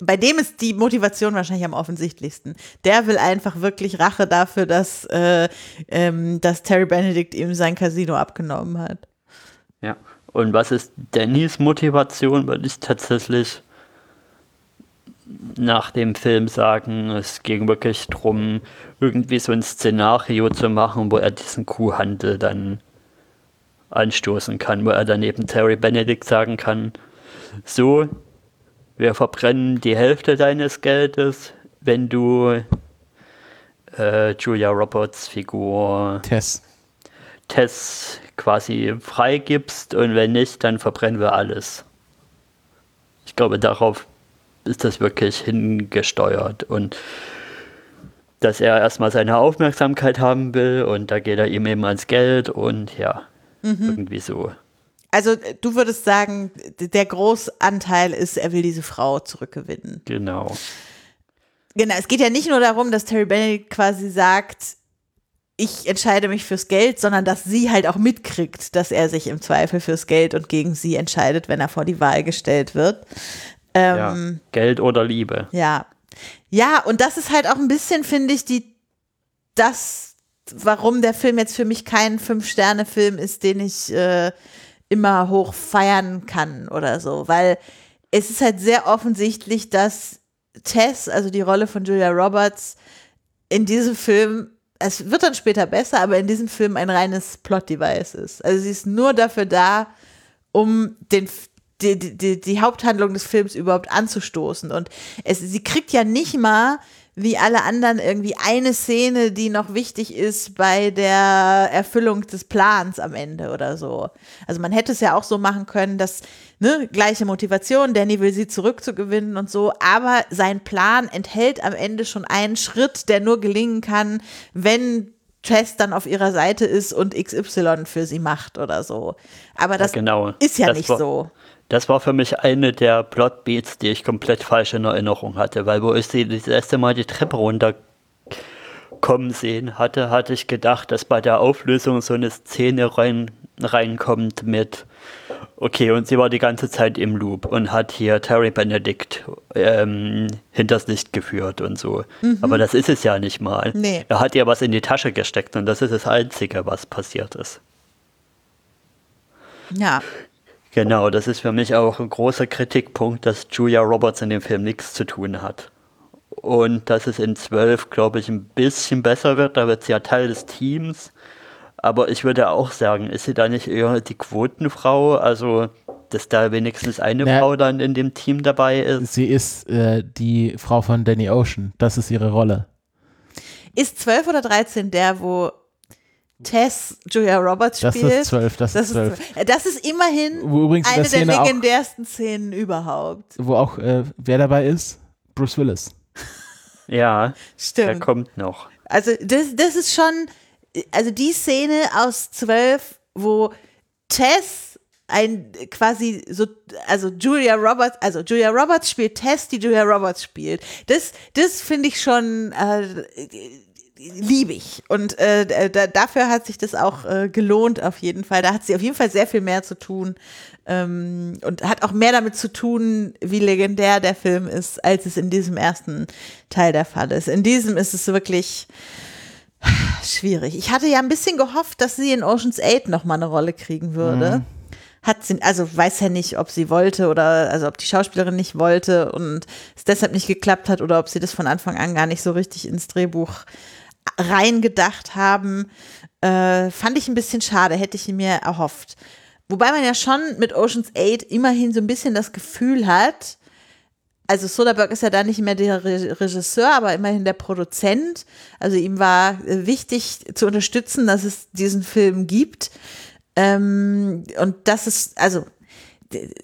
Bei dem ist die Motivation wahrscheinlich am offensichtlichsten. Der will einfach wirklich Rache dafür, dass, äh, ähm, dass Terry Benedict ihm sein Casino abgenommen hat. Ja, und was ist Dannys Motivation? Weil ich tatsächlich nach dem Film sagen, es ging wirklich darum, irgendwie so ein Szenario zu machen, wo er diesen Kuhhandel dann anstoßen kann, wo er dann eben Terry Benedict sagen kann, so, wir verbrennen die Hälfte deines Geldes, wenn du äh, Julia Roberts Figur Tess. Tess quasi freigibst und wenn nicht, dann verbrennen wir alles. Ich glaube, darauf ist das wirklich hingesteuert und dass er erstmal seine Aufmerksamkeit haben will und da geht er ihm eben ans Geld und ja, mhm. irgendwie so. Also du würdest sagen, der Großanteil ist, er will diese Frau zurückgewinnen. Genau. Genau, es geht ja nicht nur darum, dass Terry Benedict quasi sagt, ich entscheide mich fürs Geld, sondern dass sie halt auch mitkriegt, dass er sich im Zweifel fürs Geld und gegen sie entscheidet, wenn er vor die Wahl gestellt wird. Ähm, ja, Geld oder Liebe. Ja. Ja, und das ist halt auch ein bisschen, finde ich, die, das, warum der Film jetzt für mich kein Fünf-Sterne-Film ist, den ich äh, immer hoch feiern kann oder so, weil es ist halt sehr offensichtlich, dass Tess, also die Rolle von Julia Roberts, in diesem Film, es wird dann später besser, aber in diesem Film ein reines Plot-Device ist. Also sie ist nur dafür da, um den, die, die, die Haupthandlung des Films überhaupt anzustoßen. Und es, sie kriegt ja nicht mal wie alle anderen irgendwie eine Szene, die noch wichtig ist bei der Erfüllung des Plans am Ende oder so. Also man hätte es ja auch so machen können, dass, ne, gleiche Motivation, Danny will sie zurückzugewinnen und so, aber sein Plan enthält am Ende schon einen Schritt, der nur gelingen kann, wenn Chess dann auf ihrer Seite ist und XY für sie macht oder so. Aber das ja, genau. ist ja das nicht so das war für mich eine der Plotbeats, die ich komplett falsch in Erinnerung hatte, weil wo ich sie das erste Mal die Treppe runterkommen sehen hatte, hatte ich gedacht, dass bei der Auflösung so eine Szene rein, reinkommt mit, okay, und sie war die ganze Zeit im Loop und hat hier Terry Benedict ähm, hinters Licht geführt und so. Mhm. Aber das ist es ja nicht mal. Nee. Er hat ihr was in die Tasche gesteckt und das ist das Einzige, was passiert ist. Ja. Genau, das ist für mich auch ein großer Kritikpunkt, dass Julia Roberts in dem Film nichts zu tun hat. und dass es in 12, glaube ich, ein bisschen besser wird. Da wird sie ja Teil des Teams. Aber ich würde auch sagen, ist sie da nicht eher die Quotenfrau? Also, dass da wenigstens eine Ja. Frau dann in dem Team dabei ist. Sie ist äh, die Frau von Danny Ocean. Das ist ihre Rolle. Ist 12 oder 13 der, wo Tess Julia Roberts Das spielt? ist zwölf, das, Das ist zwölf. äh, das ist immerhin Wo übrigens in eine der der Szene auch, legendärsten Szenen überhaupt. wo auch, äh, wer dabei ist? Bruce Willis. Ja, der Stimmt. kommt noch. Also das, das ist schon, also die Szene aus 12, wo Tess ein quasi so, also Julia Roberts, also Julia Roberts spielt Tess, die Julia Roberts spielt. Das, das finde ich schon äh, liebe ich. Und äh, da, dafür hat sich das auch äh, gelohnt auf jeden Fall. Da hat sie auf jeden Fall sehr viel mehr zu tun. Ähm, und hat auch mehr damit zu tun, wie legendär der Film ist, als es in diesem ersten Teil der Fall ist. In diesem ist es wirklich schwierig. Ich hatte ja ein bisschen gehofft, dass sie in Ocean's 8 noch mal eine Rolle kriegen würde. Hat sie, also weiß ja nicht, ob sie wollte oder also ob die Schauspielerin nicht wollte und es deshalb nicht geklappt hat oder ob sie das von Anfang an gar nicht so richtig ins Drehbuch reingedacht haben. Äh, fand ich ein bisschen schade, hätte ich mir erhofft. Wobei man ja schon mit Ocean's 8 immerhin so ein bisschen das Gefühl hat, also Soderbergh ist ja da nicht mehr der Re Regisseur, aber immerhin der Produzent. Also ihm war äh, wichtig zu unterstützen, dass es diesen Film gibt. Ähm, und das ist, also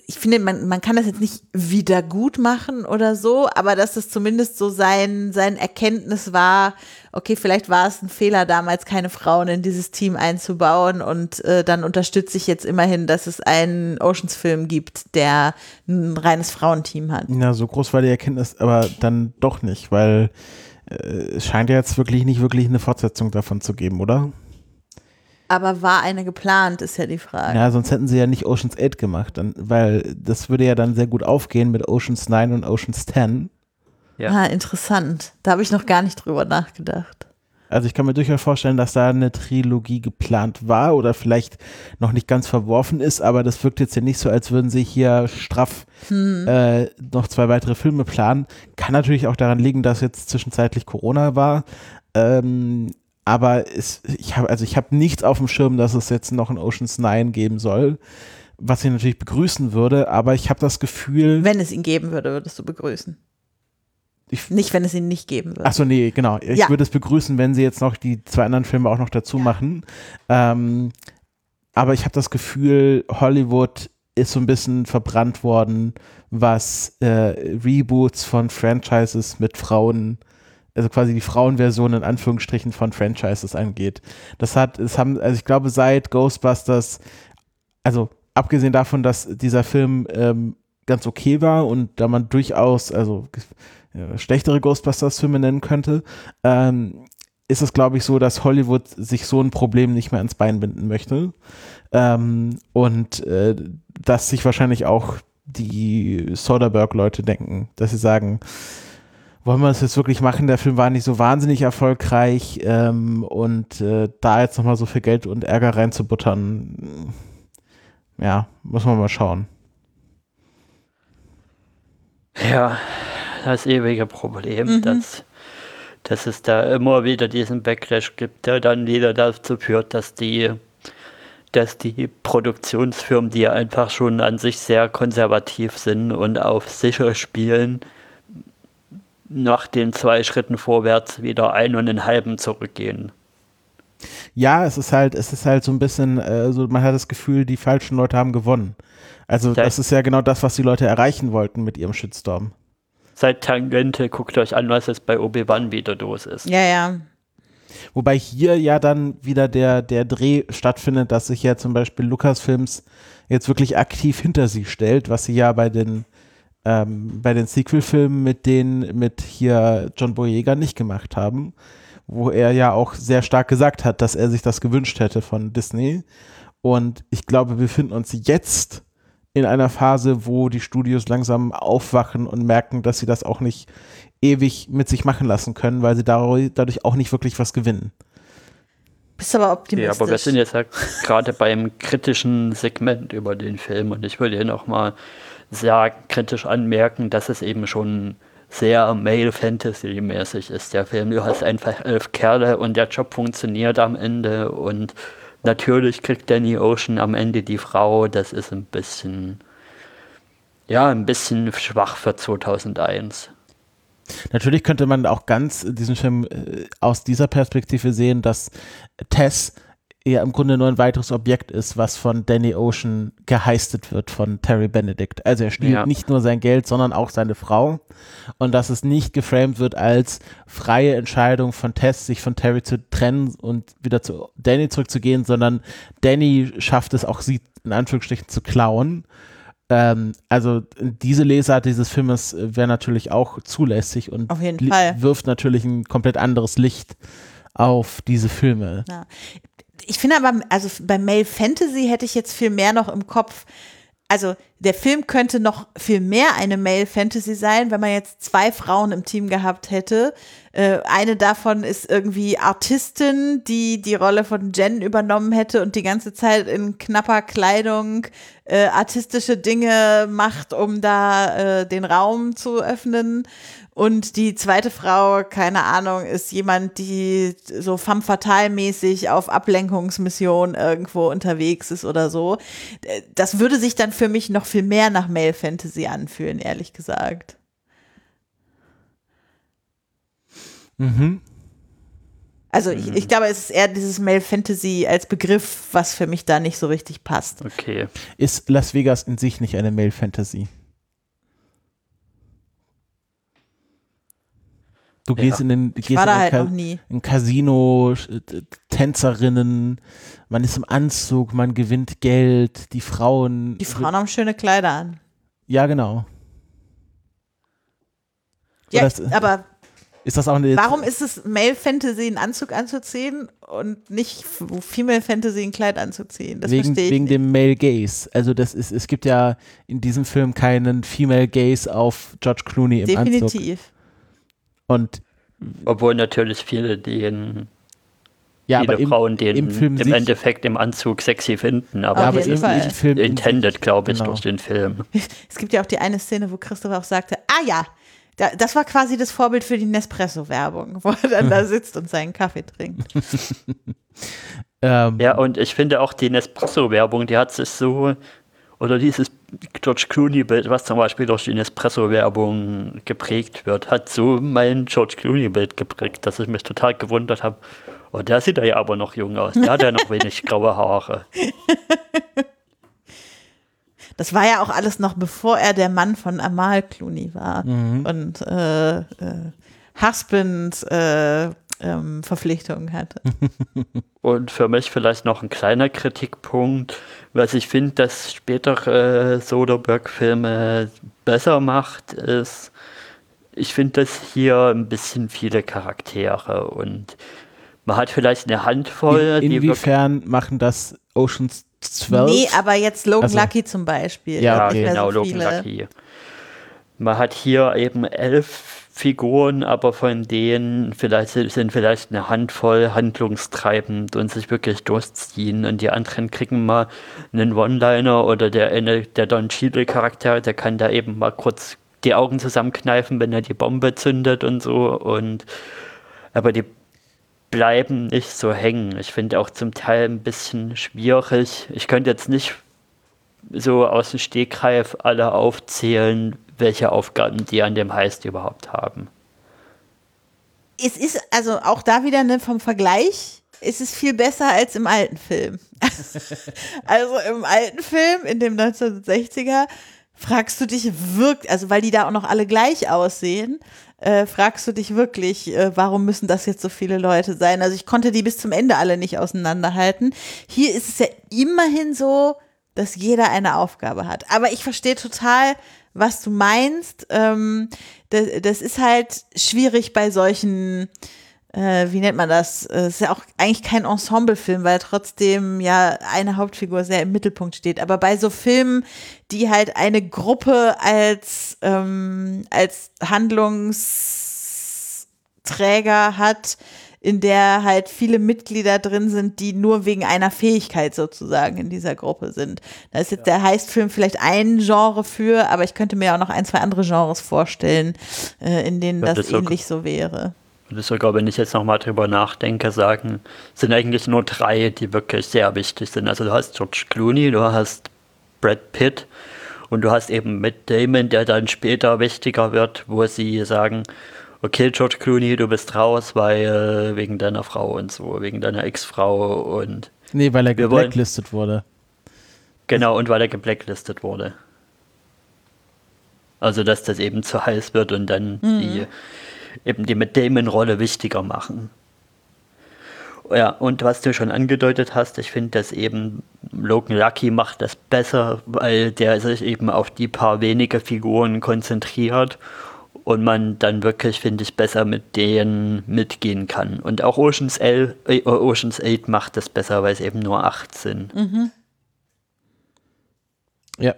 ich finde, man, man kann das jetzt nicht wieder gut machen oder so, aber dass das zumindest so sein, sein Erkenntnis war, okay, vielleicht war es ein Fehler damals, keine Frauen in dieses Team einzubauen und äh, dann unterstütze ich jetzt immerhin, dass es einen Oceans-Film gibt, der ein reines Frauenteam hat. Na, so groß war die Erkenntnis aber dann doch nicht, weil äh, es scheint ja jetzt wirklich nicht wirklich eine Fortsetzung davon zu geben, oder? Aber war eine geplant, ist ja die Frage. Ja, sonst hätten sie ja nicht Oceans 8 gemacht, dann, weil das würde ja dann sehr gut aufgehen mit Oceans 9 und Oceans 10. Ja. Ah, interessant. Da habe ich noch gar nicht drüber nachgedacht. Also ich kann mir durchaus vorstellen, dass da eine Trilogie geplant war oder vielleicht noch nicht ganz verworfen ist, aber das wirkt jetzt ja nicht so, als würden sie hier straff äh, noch zwei weitere Filme planen. Kann natürlich auch daran liegen, dass jetzt zwischenzeitlich Corona war. Ähm, aber es, ich habe also ich habe nichts auf dem Schirm, dass es jetzt noch ein Ocean's 9 geben soll, was ich natürlich begrüßen würde, aber ich habe das Gefühl, Wenn es ihn geben würde, würdest du begrüßen. Ich- nicht, wenn es ihn nicht geben würde. Achso, nee, genau. Ich Ja. würde es begrüßen, wenn sie jetzt noch die zwei anderen Filme auch noch dazu machen. Ähm, aber ich habe das Gefühl, Hollywood ist so ein bisschen verbrannt worden, was äh, Reboots von Franchises mit Frauen, also quasi die Frauenversion in Anführungsstrichen von Franchises angeht. Das hat, es haben, also ich glaube, seit Ghostbusters, also abgesehen davon, dass dieser Film ähm, ganz okay war und da man durchaus, also äh, schlechtere Ghostbusters-Filme nennen könnte, ähm, ist es, glaube ich, so, dass Hollywood sich so ein Problem nicht mehr ans Bein binden möchte. Ähm, und äh, dass sich wahrscheinlich auch die Soderbergh-Leute denken, dass sie sagen, wollen wir das jetzt wirklich machen? Der Film war nicht so wahnsinnig erfolgreich ähm, und äh, da jetzt nochmal so viel Geld und Ärger reinzubuttern, ja, muss man mal schauen. Ja, das ewige Problem, Mhm. dass, dass es da immer wieder diesen Backlash gibt, der dann wieder dazu führt, dass die, dass die Produktionsfirmen, die einfach schon an sich sehr konservativ sind und auf sicher spielen, nach den zwei Schritten vorwärts wieder ein und einen halben zurückgehen. Ja, es ist halt, es ist halt so ein bisschen, äh, so, man hat das Gefühl, die falschen Leute haben gewonnen. Also Ja. das ist ja genau das, was die Leute erreichen wollten mit ihrem Shitstorm. Seid Tangente, guckt euch an, was jetzt bei Obi-Wan wieder los ist. Ja, ja. Wobei hier ja dann wieder der, der Dreh stattfindet, dass sich ja zum Beispiel Lucasfilms jetzt wirklich aktiv hinter sie stellt, was sie ja bei den ähm, bei den Sequel-Filmen mit den mit hier John Boyega nicht gemacht haben, wo er ja auch sehr stark gesagt hat, dass er sich das gewünscht hätte von Disney. Und ich glaube, wir befinden uns jetzt in einer Phase, wo die Studios langsam aufwachen und merken, dass sie das auch nicht ewig mit sich machen lassen können, weil sie dadurch, auch nicht wirklich was gewinnen. Bist aber Ja, optimistisch. aber wir sind jetzt ja gerade beim kritischen Segment über den Film und ich würde hier nochmal sehr kritisch anmerken, dass es eben schon sehr Male-Fantasy-mäßig ist der Film. Du hast einfach elf Kerle und der Job funktioniert am Ende und natürlich kriegt Danny Ocean am Ende die Frau. Das ist ein bisschen, ja, ein bisschen schwach für 2001. Natürlich könnte man auch ganz diesen Film äh, aus dieser Perspektive sehen, dass Tess ja im Grunde nur ein weiteres Objekt ist, was von Danny Ocean geheistet wird von Terry Benedict. Also er stiehlt Ja. nicht nur sein Geld, sondern auch seine Frau. Und dass es nicht geframed wird als freie Entscheidung von Tess, sich von Terry zu trennen und wieder zu Danny zurückzugehen, sondern Danny schafft es auch, sie in Anführungsstrichen zu klauen. Ähm, also diese Lesart dieses Filmes wäre natürlich auch zulässig und wirft natürlich ein komplett anderes Licht auf diese Filme. Ja. Ich finde aber, also bei Male Fantasy hätte ich jetzt viel mehr noch im Kopf. Also der Film könnte noch viel mehr eine Male Fantasy sein, wenn man jetzt zwei Frauen im Team gehabt hätte. Äh, eine davon ist irgendwie Artistin, die die Rolle von Jen übernommen hätte und die ganze Zeit in knapper Kleidung äh, artistische Dinge macht, um da äh, den Raum zu öffnen. Und die zweite Frau, keine Ahnung, ist jemand, die so femme fatale mäßig auf Ablenkungsmission irgendwo unterwegs ist oder so. Äh, Das würde sich dann für mich noch viel mehr nach Male Fantasy anfühlen, ehrlich gesagt. Mhm. Also ich, ich glaube, es ist eher dieses Male Fantasy als Begriff, was für mich da nicht so richtig passt. Okay. Ist Las Vegas in sich nicht eine Male Fantasy? Du Ja. gehst in den gehst in halt Ka- ein Casino, äh, Tänzerinnen, man ist im Anzug, man gewinnt Geld, die Frauen. Die Frauen haben schöne Kleider an. Ja, genau. Ja, Oder ist, aber ist das auch eine. warum ist es Male Fantasy, einen Anzug anzuziehen und nicht Female Fantasy, ein Kleid anzuziehen? Das wegen, verstehe ich wegen nicht. dem Male Gaze. Also das ist, es gibt ja in diesem Film keinen Female Gaze auf George Clooney im Anzug. Definitiv. Und Obwohl natürlich viele den, ja, viele aber im, Frauen den im Film im Endeffekt im Anzug sexy finden, aber ja, aber im, Fall. im Film in intended, glaube ich, Genau. durch den Film. [laughs] Es gibt ja auch die eine Szene, wo Christopher auch sagte, ah ja, da, das war quasi das Vorbild für die Nespresso-Werbung, [laughs] wo er dann da [laughs] sitzt und seinen Kaffee trinkt. ähm, Ja, und ich finde auch die Nespresso-Werbung, die hat sich so, oder dieses George Clooney-Bild, was zum Beispiel durch die Nespresso-Werbung geprägt wird, hat so mein George Clooney-Bild geprägt, dass ich mich total gewundert habe. Oh, der sieht ja aber noch jung aus. Der hat ja noch wenig [laughs] graue Haare. Das war ja auch alles noch bevor er der Mann von Amal Clooney war und äh, äh, Husband äh, ähm, Verpflichtungen hatte. [laughs] Und für mich vielleicht noch ein kleiner Kritikpunkt, was ich finde, dass spätere Soderbergh-Filme besser macht, ist, ich finde das hier ein bisschen viele Charaktere und man hat vielleicht eine Handvoll, in, inwiefern machen das Oceans 12? Nee, aber jetzt Logan Also- Lucky zum Beispiel. Ja, Hat okay. genau, so Logan. Lucky. Man hat hier eben elf Figuren, aber von denen vielleicht sind vielleicht eine Handvoll handlungstreibend und sich wirklich durchziehen und die anderen kriegen mal einen One-Liner oder der der Don Cheadle Charakter, der kann da eben mal kurz die Augen zusammenkneifen, wenn er die Bombe zündet und so und aber die bleiben nicht so hängen. Ich finde auch zum Teil ein bisschen schwierig. Ich könnte jetzt nicht so aus dem Stegreif alle aufzählen, welche Aufgaben die an dem Heist überhaupt haben. Es ist also auch da wieder ne, vom Vergleich, ist es viel besser als im alten Film. [laughs] also im alten Film, in dem 1960er, fragst du dich wirklich, also weil die da auch noch alle gleich aussehen, äh, fragst du dich wirklich, äh, warum müssen das jetzt so viele Leute sein? Also ich konnte die bis zum Ende alle nicht auseinanderhalten. Hier ist es ja immerhin so, dass jeder eine Aufgabe hat. Aber ich verstehe total, was du meinst. Ähm, das, das ist halt schwierig bei solchen, äh, wie nennt man das? Es ist ja auch eigentlich kein Ensemblefilm, weil trotzdem ja eine Hauptfigur sehr im Mittelpunkt steht. Aber bei so Filmen, die halt eine Gruppe als, ähm, als Handlungsträger hat, in der halt viele Mitglieder drin sind, die nur wegen einer Fähigkeit sozusagen in dieser Gruppe sind. Da ist jetzt der Heistfilm vielleicht ein Genre für, aber ich könnte mir auch noch ein, zwei andere Genres vorstellen, äh, in denen Ja, das, das ähnlich so wäre. Und das sogar, wenn ich jetzt nochmal drüber nachdenke, sagen, sind eigentlich nur drei, die wirklich sehr wichtig sind. Also du hast George Clooney, du hast Brad Pitt und du hast eben Matt Damon, der dann später wichtiger wird, wo sie sagen, okay, George Clooney, du bist raus, weil wegen deiner Frau und so, wegen deiner Ex-Frau und Nee, weil er geblacklistet wurde. genau, und weil er geblacklistet wurde. Also, dass das eben zu heiß wird und dann die eben die mit Damon-Rolle wichtiger machen. Ja, und was du schon angedeutet hast, ich finde, dass eben Logan Lucky macht das besser, weil der sich eben auf die paar wenige Figuren konzentriert und man dann wirklich, finde ich, besser mit denen mitgehen kann. Und auch Oceans, L, äh, Oceans 8 macht das besser, weil es eben nur acht sind. Ja.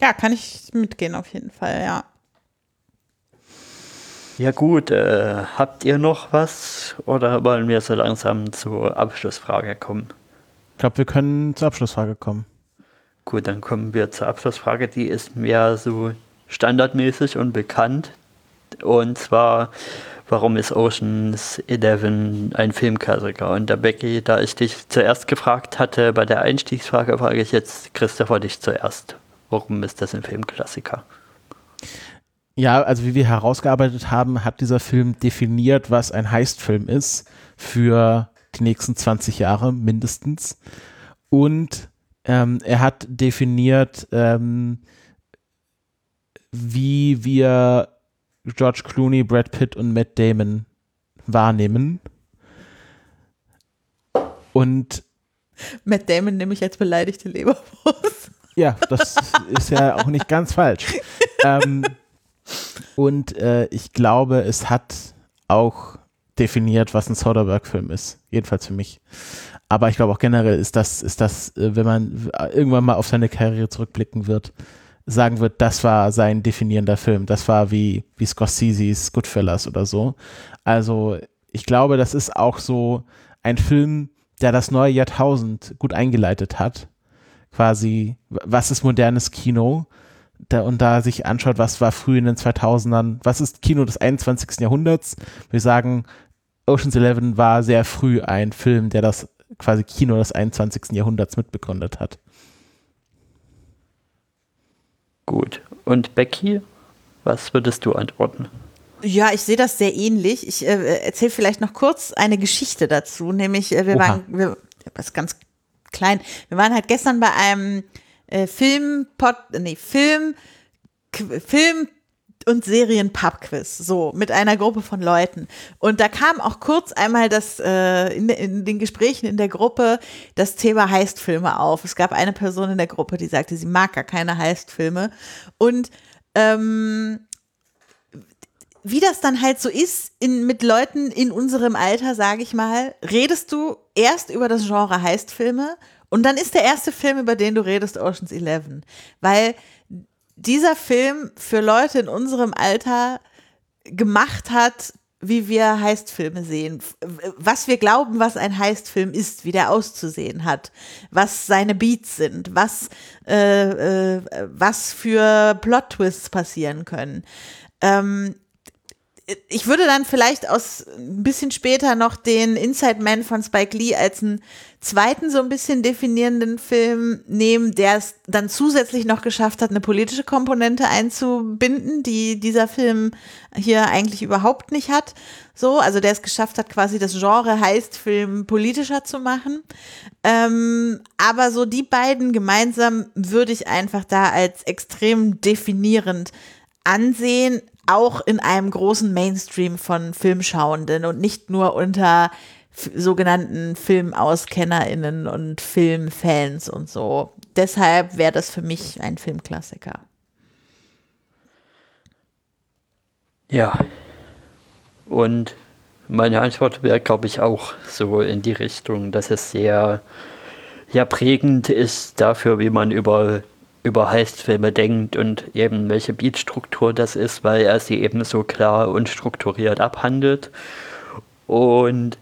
Ja, kann ich mitgehen auf jeden Fall, ja. Ja gut, äh, habt ihr noch was oder wollen wir so langsam zur Abschlussfrage kommen? Ich glaube, wir können zur Abschlussfrage kommen. Gut, dann kommen wir zur Abschlussfrage. Die ist mir so standardmäßig und bekannt. Und zwar, warum ist Oceans 11 ein Filmklassiker? Und da Becky, da ich dich zuerst gefragt hatte, bei der Einstiegsfrage frage ich jetzt Christopher dich zuerst. Warum ist das ein Filmklassiker? Ja, also wie wir herausgearbeitet haben, hat dieser Film definiert, was ein Heistfilm ist für die nächsten 20 Jahre mindestens. Und ähm, er hat definiert, ähm, wie wir George Clooney, Brad Pitt und Matt Damon wahrnehmen. Und Matt Damon nehme ich als beleidigte Leberwurst. [laughs] Ja, das ist ja auch nicht ganz falsch. [laughs] Ähm, und äh, ich glaube, es hat auch definiert, was ein Soderbergh-Film ist. Jedenfalls für mich. Aber ich glaube auch generell ist das, ist das, äh, wenn man irgendwann mal auf seine Karriere zurückblicken wird, sagen wird, das war sein definierender Film. Das war wie, wie Scorsese's Goodfellas oder so. Also ich glaube, das ist auch so ein Film, der das neue Jahrtausend gut eingeleitet hat quasi, was ist modernes Kino? Da, und da sich anschaut, was war früh in den 2000ern, was ist Kino des 21. Jahrhunderts? Wir sagen, Ocean's Eleven war sehr früh ein Film, der das quasi Kino des 21. Jahrhunderts mitbegründet hat. Gut. Und Becky, was würdest du antworten? Ja, ich sehe das sehr ähnlich. Ich äh, erzähle vielleicht noch kurz eine Geschichte dazu, nämlich äh, wir Oha. waren, wir, das ist ganz klein, wir waren halt gestern bei einem äh, Film, nee, Film, Film und Serien-Pub-Quiz, so, mit einer Gruppe von Leuten. Und da kam auch kurz einmal das, äh, in, in den Gesprächen in der Gruppe das Thema Heistfilme auf. Es gab eine Person in der Gruppe, die sagte, sie mag gar keine Heistfilme. Und ähm, wie das dann halt so ist, in, mit Leuten in unserem Alter, sage ich mal, redest du erst über das Genre Heistfilme und dann ist der erste Film, über den du redest, Ocean's Eleven. Weil dieser Film für Leute in unserem Alter gemacht hat, wie wir Heistfilme sehen, was wir glauben, was ein Heistfilm ist, wie der auszusehen hat, was seine Beats sind, was, äh, äh, was für Plot-Twists passieren können. Ähm, ich würde dann vielleicht aus ein bisschen später noch den Inside Man von Spike Lee als einen zweiten so ein bisschen definierenden Film nehmen, der es dann zusätzlich noch geschafft hat, eine politische Komponente einzubinden, die dieser Film hier eigentlich überhaupt nicht hat. So, also der es geschafft hat, quasi das Genre heißt Film politischer zu machen. Ähm, aber so die beiden gemeinsam würde ich einfach da als extrem definierend ansehen, auch in einem großen Mainstream von Filmschauenden und nicht nur unter sogenannten FilmauskennerInnen und Filmfans und so. Deshalb wäre das für mich ein Filmklassiker. Ja. Und meine Antwort wäre, glaube ich, auch so in die Richtung, dass es sehr ja, prägend ist dafür, wie man über, über Heistfilme denkt und eben welche Beatstruktur das ist, weil er sie eben so klar und strukturiert abhandelt. Und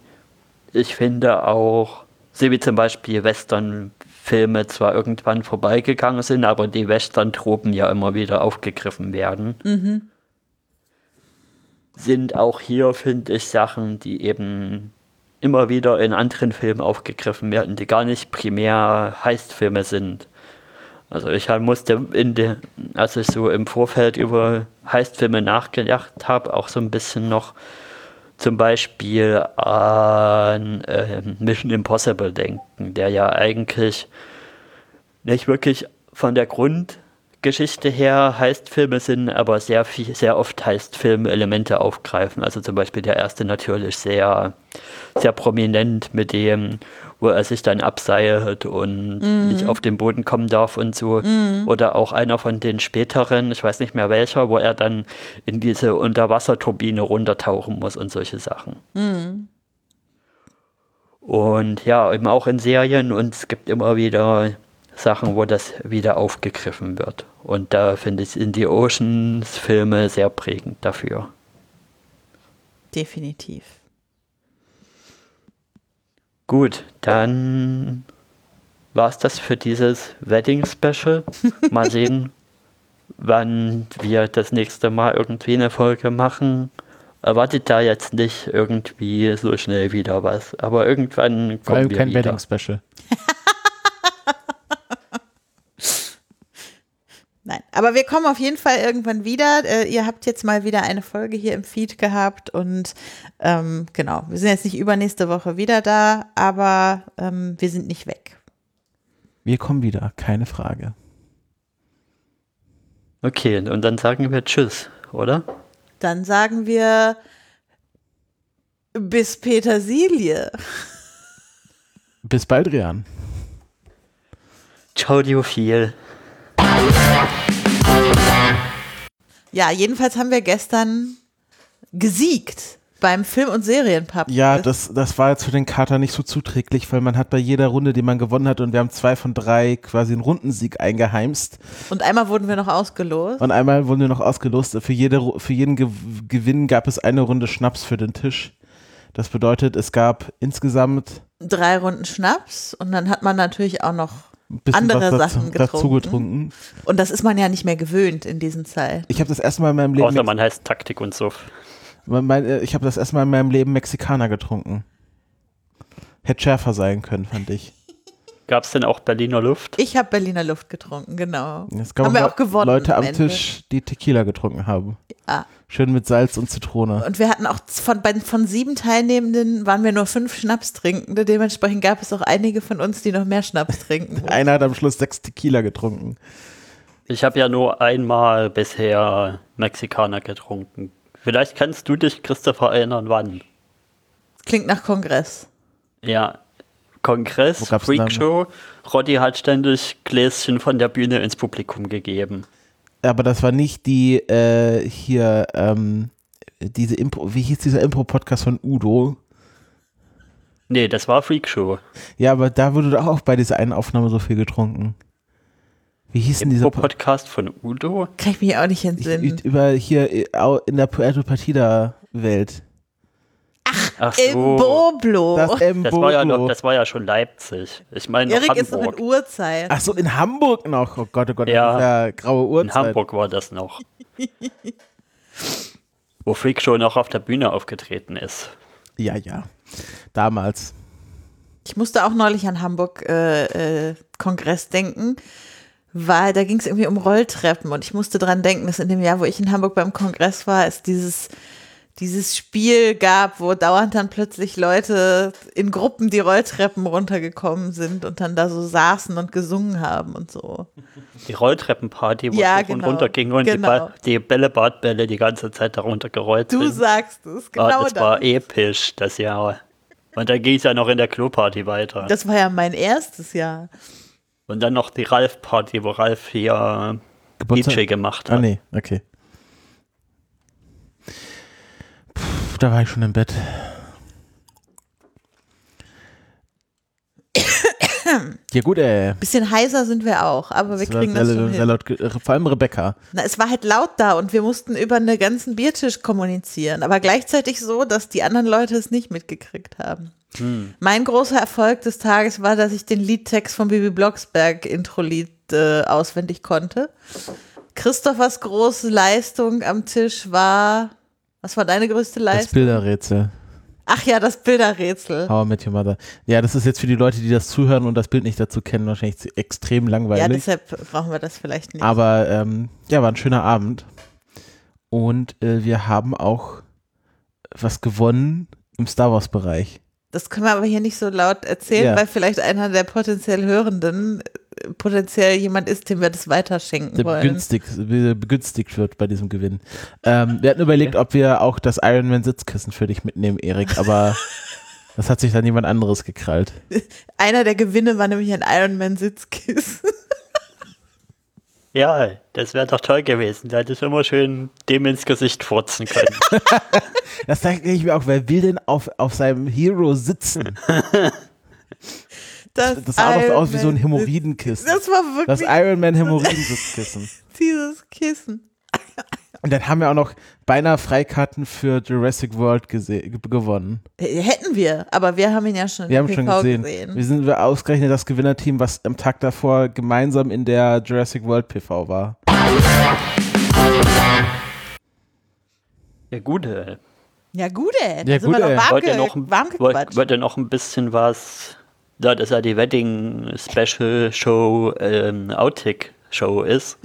ich finde auch, so wie zum Beispiel Western-Filme zwar irgendwann vorbeigegangen sind, aber die Western-Tropen ja immer wieder aufgegriffen werden, sind auch hier, finde ich, Sachen, die eben immer wieder in anderen Filmen aufgegriffen werden, die gar nicht primär Heistfilme sind. Also ich musste, in de, als ich so im Vorfeld über Heistfilme nachgedacht habe, auch so ein bisschen noch zum Beispiel an ähm, Mission Impossible denken, der ja eigentlich nicht wirklich von der Grundgeschichte her Heistfilme sind, aber sehr viel, sehr oft Heistfilm-Elemente aufgreifen. Also zum Beispiel der erste natürlich sehr, sehr prominent mit dem, wo er sich dann abseilt und nicht auf den Boden kommen darf und so. Oder auch einer von den späteren, ich weiß nicht mehr welcher, wo er dann in diese Unterwasserturbine runtertauchen muss und solche Sachen. Und ja, eben auch in Serien und es gibt immer wieder Sachen, wo das wieder aufgegriffen wird. Und da finde ich in die Oceans-Filme sehr prägend dafür. Definitiv. Gut, dann war es das für dieses Wedding-Special. Mal [laughs] sehen, wann wir das nächste Mal irgendwie eine Folge machen. Erwartet da jetzt nicht irgendwie so schnell wieder was. Aber irgendwann Vor allem kommen wir kein wieder. Wedding-Special. Nein, [laughs] aber wir kommen auf jeden Fall irgendwann wieder. Äh, ihr habt jetzt mal wieder eine Folge hier im Feed gehabt und ähm, genau, wir sind jetzt nicht übernächste Woche wieder da, aber ähm, wir sind nicht weg. Wir kommen wieder, keine Frage. Okay, und dann sagen wir Tschüss, oder? Dann sagen wir bis Petersilie. Bis bald, Rian. Ciao, Diophil. Ja, jedenfalls haben wir gestern gesiegt beim Film- und Serienpub. Ja, das, das war jetzt für den Kater nicht so zuträglich, weil man hat bei jeder Runde, die man gewonnen hat, und wir haben zwei von drei quasi einen Rundensieg eingeheimst. Und einmal wurden wir noch ausgelost. Und einmal wurden wir noch ausgelost. Für, jede, für jeden Ge Gewinn gab es eine Runde Schnaps für den Tisch. Das bedeutet, es gab insgesamt Drei Runden Schnaps und dann hat man natürlich auch noch Andere Sachen dazu getrunken. getrunken. Und das ist man ja nicht mehr gewöhnt in diesen Zeiten. Ich habe das erste Mal in meinem Leben, Außer man heißt Taktik und Suff. mein, äh, ich habe das erste Mal in meinem Leben Mexikaner getrunken. Hätte schärfer sein können, fand ich. Gab es denn auch Berliner Luft? Ich habe Berliner Luft getrunken, genau. Es gab Haben wir auch gewonnen Leute am am Ende. Tisch, die Tequila getrunken haben. Ja. Schön mit Salz und Zitrone. Und wir hatten auch von, bei, von sieben Teilnehmenden waren wir nur fünf Schnapstrinkende. Dementsprechend gab es auch einige von uns, die noch mehr Schnaps trinken. [laughs] Einer hat am Schluss sechs Tequila getrunken. Ich habe ja nur einmal bisher Mexikaner getrunken. Vielleicht kannst du dich, Christopher, erinnern, wann. Klingt nach Kongress. Ja, Kongress, Freakshow. Roddy hat ständig Gläschen von der Bühne ins Publikum gegeben. Aber das war nicht die äh, hier, ähm, diese Impro, wie hieß dieser Impro-Podcast von Udo? Nee, das war Freakshow. Ja, aber da wurde doch auch bei dieser einen Aufnahme so viel getrunken. Wie hieß denn dieser Po- Podcast von Udo? Kann ich mich auch nicht ich, entsinnen. ich- über hier äh, in der Puerto Partida Welt. Ach Im so. Boblo. Das Das war, ja noch, das war ja schon Leipzig. Ich meine Erik ist noch in Hamburg. Uhrzeit. Ach so, in Hamburg noch. Oh Gott, oh Gott, Ja. das ist ja graue In Uhrzeit. Hamburg war das noch. [laughs] Wo Freakshow noch auf der Bühne aufgetreten ist. Ja, ja. Damals. Ich musste auch neulich an Hamburg äh, äh, Kongress denken, weil da ging es irgendwie um Rolltreppen und ich musste dran denken, dass in dem Jahr, wo ich in Hamburg beim Kongress war, es dieses dieses Spiel gab, wo dauernd dann plötzlich Leute in Gruppen die Rolltreppen runtergekommen sind und dann da so saßen und gesungen haben und so. Die Rolltreppenparty, wo Ja, es genau. runter ging und die, Genau. die Bällebadbälle die ganze Zeit darunter gerollt Du sind. sagst es, genau ah, das das. war episch, das Jahr. Und dann ging es ja noch in der Kloparty weiter. Das war ja mein erstes Jahr. und dann noch die Ralf-Party, wo Ralf hier Geburtstag- DJ gemacht hat. Ah, nee, okay. Da war ich schon im Bett. [coughs] ja, gut, ey. Bisschen heiser sind wir auch, aber wir kriegen das schon hin. laut, äh, vor allem Rebecca. Na, es war halt laut da und wir mussten über einen ganzen Biertisch kommunizieren, aber gleichzeitig so, dass die anderen Leute es nicht mitgekriegt haben. Mein großer Erfolg des Tages war, dass ich den Liedtext von Bibi Blocksberg Intro-Lied äh, auswendig konnte. Christophers große Leistung am Tisch war, was war deine größte Das Leistung? Bilderrätsel. Ach ja, das Bilderrätsel. How I Met Your Mother. Ja, das ist jetzt für die Leute, die das zuhören und das Bild nicht dazu kennen, wahrscheinlich extrem Ja, langweilig. deshalb brauchen wir das vielleicht nicht. Aber ähm, ja, war ein schöner Abend. Und äh, wir haben auch was gewonnen im Star Wars-Bereich. Das können wir aber hier nicht so laut erzählen, Ja. weil vielleicht einer der potenziell Hörenden potenziell jemand ist, dem wir das weiterschenken der wollen. begünstigt, be- begünstigt wird bei diesem Gewinn. Ähm, wir hatten überlegt, ob wir auch das Ironman Sitzkissen für dich mitnehmen, Erik, aber [laughs] das hat sich dann jemand anderes gekrallt. [laughs] Einer der Gewinne war nämlich ein Ironman Sitzkissen. [laughs] Ja, das wäre doch toll gewesen. Da hätte ich immer schön dem ins Gesicht furzen können. Das denke ich mir auch, wer will denn auf, auf seinem Hero sitzen? Das, Das sah doch aus wie so ein Hämorrhoidenkissen. Das war Das wirklich Ironman Hämorrhoidensitzkissen. [laughs] dieses Kissen. Und dann haben wir auch noch beinahe Freikarten für Jurassic World gewonnen. Hätten wir, aber wir haben ihn ja schon Wir haben schon PV gesehen. Wir sind wir ausgerechnet das Gewinnerteam, was am Tag davor gemeinsam in der Jurassic World PV war. Ja, gut, ey. Ja, gut, ey. Da Ja, sind gut, wir ey. noch warm, Wollt ihr noch, wollt ihr noch ein bisschen was, da das ja die Wedding Special Show ähm, Outtake Show ist,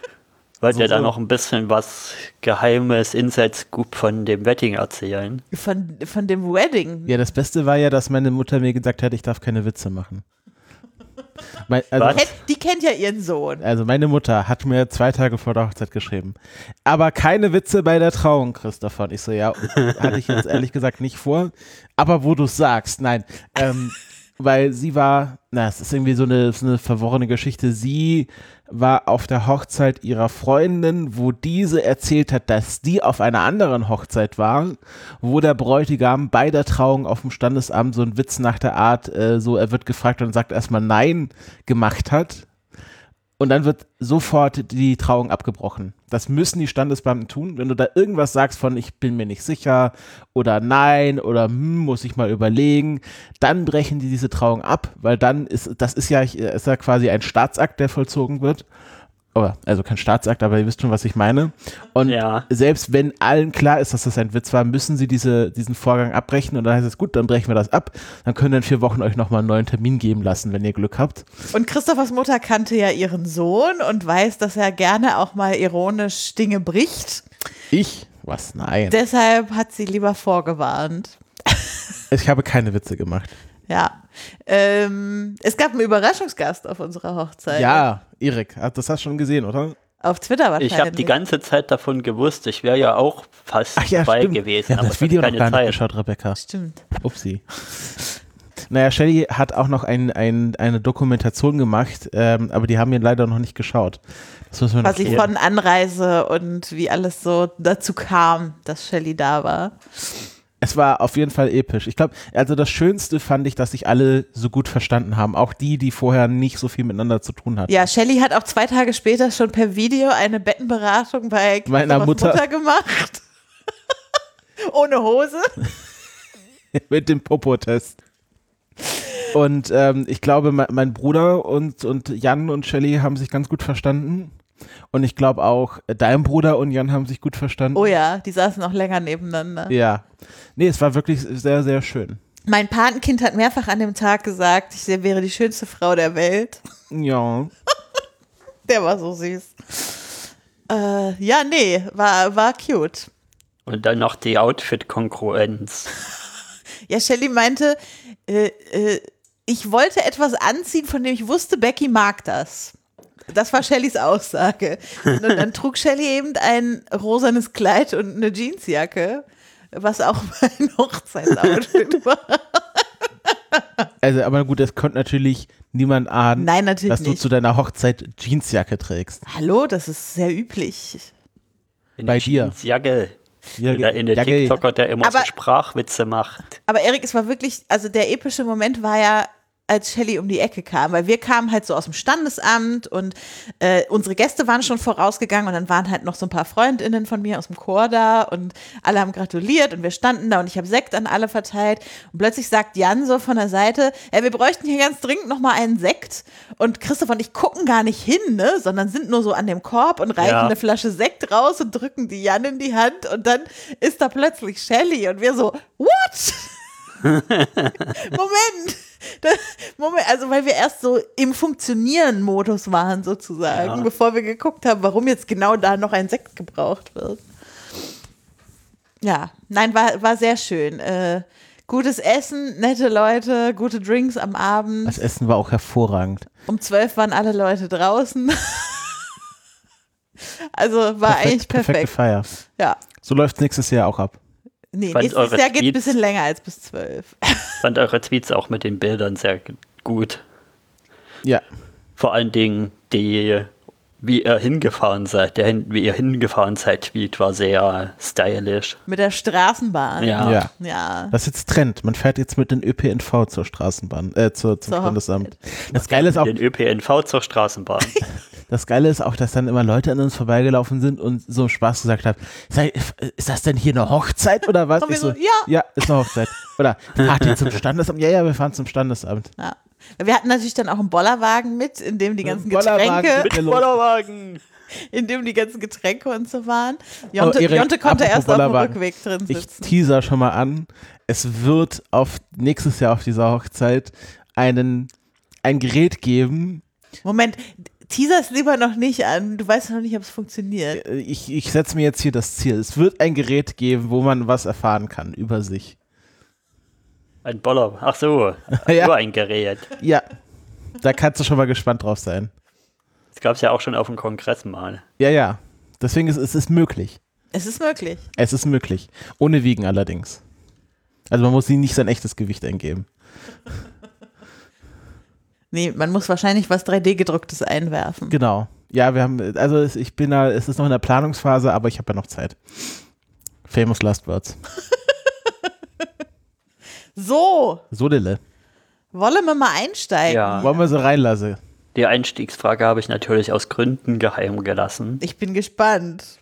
[laughs] wollt ihr So, da so. noch ein bisschen was Geheimes, Inside Scoop von dem Wedding erzählen? Von, von dem Wedding. Ja, das Beste war ja, dass meine Mutter mir gesagt hat, ich darf keine Witze machen. Mein, also, Die kennt ja ihren Sohn. also meine Mutter hat mir zwei Tage vor der Hochzeit geschrieben. Aber keine Witze bei der Trauung, Christopher. Und ich so, ja, hatte ich jetzt ehrlich gesagt nicht vor. Aber wo du es sagst, nein. Ähm, weil sie war, na, es ist irgendwie so eine, so eine verworrene Geschichte. Sie war auf der Hochzeit ihrer Freundin, wo diese erzählt hat, dass die auf einer anderen Hochzeit war, wo der Bräutigam bei der Trauung auf dem Standesamt so einen Witz nach der Art, äh, so er wird gefragt und sagt erstmal Nein gemacht hat. Und dann wird sofort die Trauung abgebrochen. Das müssen die Standesbeamten tun. Wenn du da irgendwas sagst von ich bin mir nicht sicher oder nein oder hm, muss ich mal überlegen, dann brechen die diese Trauung ab, weil dann ist das ist ja ist ja quasi ein Staatsakt, der vollzogen wird. Aber, also kein Staatsakt, aber ihr wisst schon, was ich meine. Und Ja. selbst wenn allen klar ist, dass das ein Witz war, müssen sie diese, diesen Vorgang abbrechen und dann heißt es, gut, dann brechen wir das ab. Dann können wir in vier Wochen euch nochmal einen neuen Termin geben lassen, wenn ihr Glück habt. Und Christophers Mutter kannte ja ihren Sohn und weiß, dass er gerne auch mal ironisch Dinge bricht. Ich? Was? Nein. Deshalb hat sie lieber vorgewarnt. Ich habe keine Witze gemacht. Ja. Ähm, es gab einen Überraschungsgast auf unserer Hochzeit. Ja, Erik, ah, das hast du schon gesehen, oder? Auf Twitter wahrscheinlich. Ich habe die ganze Zeit davon gewusst, ich wäre ja auch fast Ach ja, dabei stimmt. gewesen, haben aber das ich Video noch gar nicht Zeit. geschaut, Rebecca. Stimmt. Upsi. Naja, Shelly hat auch noch ein, ein, eine Dokumentation gemacht, ähm, aber die haben wir leider noch nicht geschaut. Das müssen wir noch Quasi sehen. von Anreise und wie alles so dazu kam, dass Shelley da war. Es war auf jeden Fall episch. Ich glaube, also das Schönste fand ich, dass sich alle so gut verstanden haben. Auch die, die vorher nicht so viel miteinander zu tun hatten. Ja, Shelley hat auch zwei Tage später schon per Video eine Bettenberatung bei Meiner Mutter. Mutter gemacht. [laughs] Ohne Hose. [laughs] mit dem Popo-Test. Und ähm, ich glaube, me mein Bruder und, und Jan und Shelly haben sich ganz gut verstanden. Und ich glaube auch, äh, dein Bruder und Jan haben sich gut verstanden. Oh ja, die saßen noch länger nebeneinander. Ja. Nee, es war wirklich sehr, sehr schön. Mein Patenkind hat mehrfach an dem Tag gesagt, ich wäre die schönste Frau der Welt. Ja. [laughs] Der war so süß. Äh, ja, nee, war, war cute. Und dann noch die Outfit-Konkurrenz. [laughs] Ja, Shelley meinte, äh, äh, ich wollte etwas anziehen, von dem ich wusste, Becky mag das. Das war Shellys Aussage. Und dann trug Shelley eben ein rosanes Kleid und eine Jeansjacke, was auch [laughs] mein Hochzeitsoutfit war. Also, aber gut, es konnte natürlich niemand ahnen, Nein, natürlich dass du nicht. zu deiner Hochzeit Jeansjacke trägst. Hallo, das ist sehr üblich. In Bei der dir. Jeansjacke. Ja, in der ja, TikToker, der immer so Aber- Sprachwitze macht. Aber Erik, es war wirklich, also der epische Moment war ja, als Shelley um die Ecke kam, weil wir kamen halt so aus dem Standesamt und äh, unsere Gäste waren schon vorausgegangen und dann waren halt noch so ein paar Freundinnen von mir aus dem Chor da und alle haben gratuliert und wir standen da und ich habe Sekt an alle verteilt und plötzlich sagt Jan so von der Seite, ey, wir bräuchten hier ganz dringend noch mal einen Sekt und Christoph und ich gucken gar nicht hin, ne, sondern sind nur so an dem Korb und reichen Ja. eine Flasche Sekt raus und drücken die Jan in die Hand und dann ist da plötzlich Shelley und wir so, what? [laughs] Moment. Da, Moment, also weil wir erst so im Funktionieren-Modus waren sozusagen, Ja. bevor wir geguckt haben, warum jetzt genau da noch ein Sekt gebraucht wird. Ja, nein, war, war sehr schön. Äh, gutes Essen, nette Leute, gute Drinks am Abend. Das Essen war auch hervorragend. Um zwölf waren alle Leute draußen. [laughs] also war eigentlich perfekte perfekt. Feier. Ja. So läuft nächstes Jahr auch ab. Nee, Fand nächstes eure Jahr geht ein bisschen länger als bis zwölf. [laughs] fand eure Tweets auch mit den Bildern sehr gut. Ja. Vor allen Dingen die, wie ihr hingefahren seid, der, wie ihr hingefahren seid, Tweet war sehr stylisch. Mit der Straßenbahn. Ja. Ja. Ja. Das ist jetzt Trend. Man fährt jetzt mit den ÖPNV zur Straßenbahn, äh, zur, zum Zur Standesamt. Das Geile ist auch, Den ÖPNV zur Straßenbahn. [laughs] das Geile ist auch, dass dann immer Leute an uns vorbeigelaufen sind und so im Spaß gesagt haben, sei, ist das denn hier eine Hochzeit oder was? Ich so, ja. Ja, ist eine Hochzeit. Oder fahrt ihr zum Standesamt? Ja, ja, wir fahren zum Standesamt. Ja. Wir hatten natürlich dann auch einen Bollerwagen mit, in dem die ganzen Bollerwagen Getränke, mit- Mit Bollerwagen! in dem die ganzen Getränke und so waren. Jonte, Oh, Erik, Jonte konnte erst auf dem. Rückweg drin Ich sitzen. teaser schon mal an. Es wird auf nächstes Jahr auf dieser Hochzeit einen, ein Gerät geben. Moment, teaser es lieber noch nicht an. Du weißt noch nicht, ob es funktioniert. Äh, Ich, ich setze mir jetzt hier das Ziel. Es wird ein Gerät geben, wo man was erfahren kann über sich. Ein Boller. Ach so, [laughs] Ja. nur ein Gerät. Ja, da kannst du schon mal gespannt drauf sein. Das gab es ja auch schon auf dem Kongress mal. Ja, ja. Deswegen ist es ist möglich. Es ist möglich. Es ist möglich. Ohne Wiegen allerdings. Also man muss sie nicht sein echtes Gewicht eingeben. Nee, man muss wahrscheinlich was 3D-gedrucktes einwerfen. Genau. Ja, wir haben, also es- ich bin da, es ist noch in der Planungsphase, aber ich habe ja noch Zeit. Famous Last Words. [laughs] So, So, Lille. wollen wir mal einsteigen? Ja. Wollen wir so reinlassen? Die Einstiegsfrage habe ich natürlich aus Gründen geheim gelassen. Ich bin gespannt.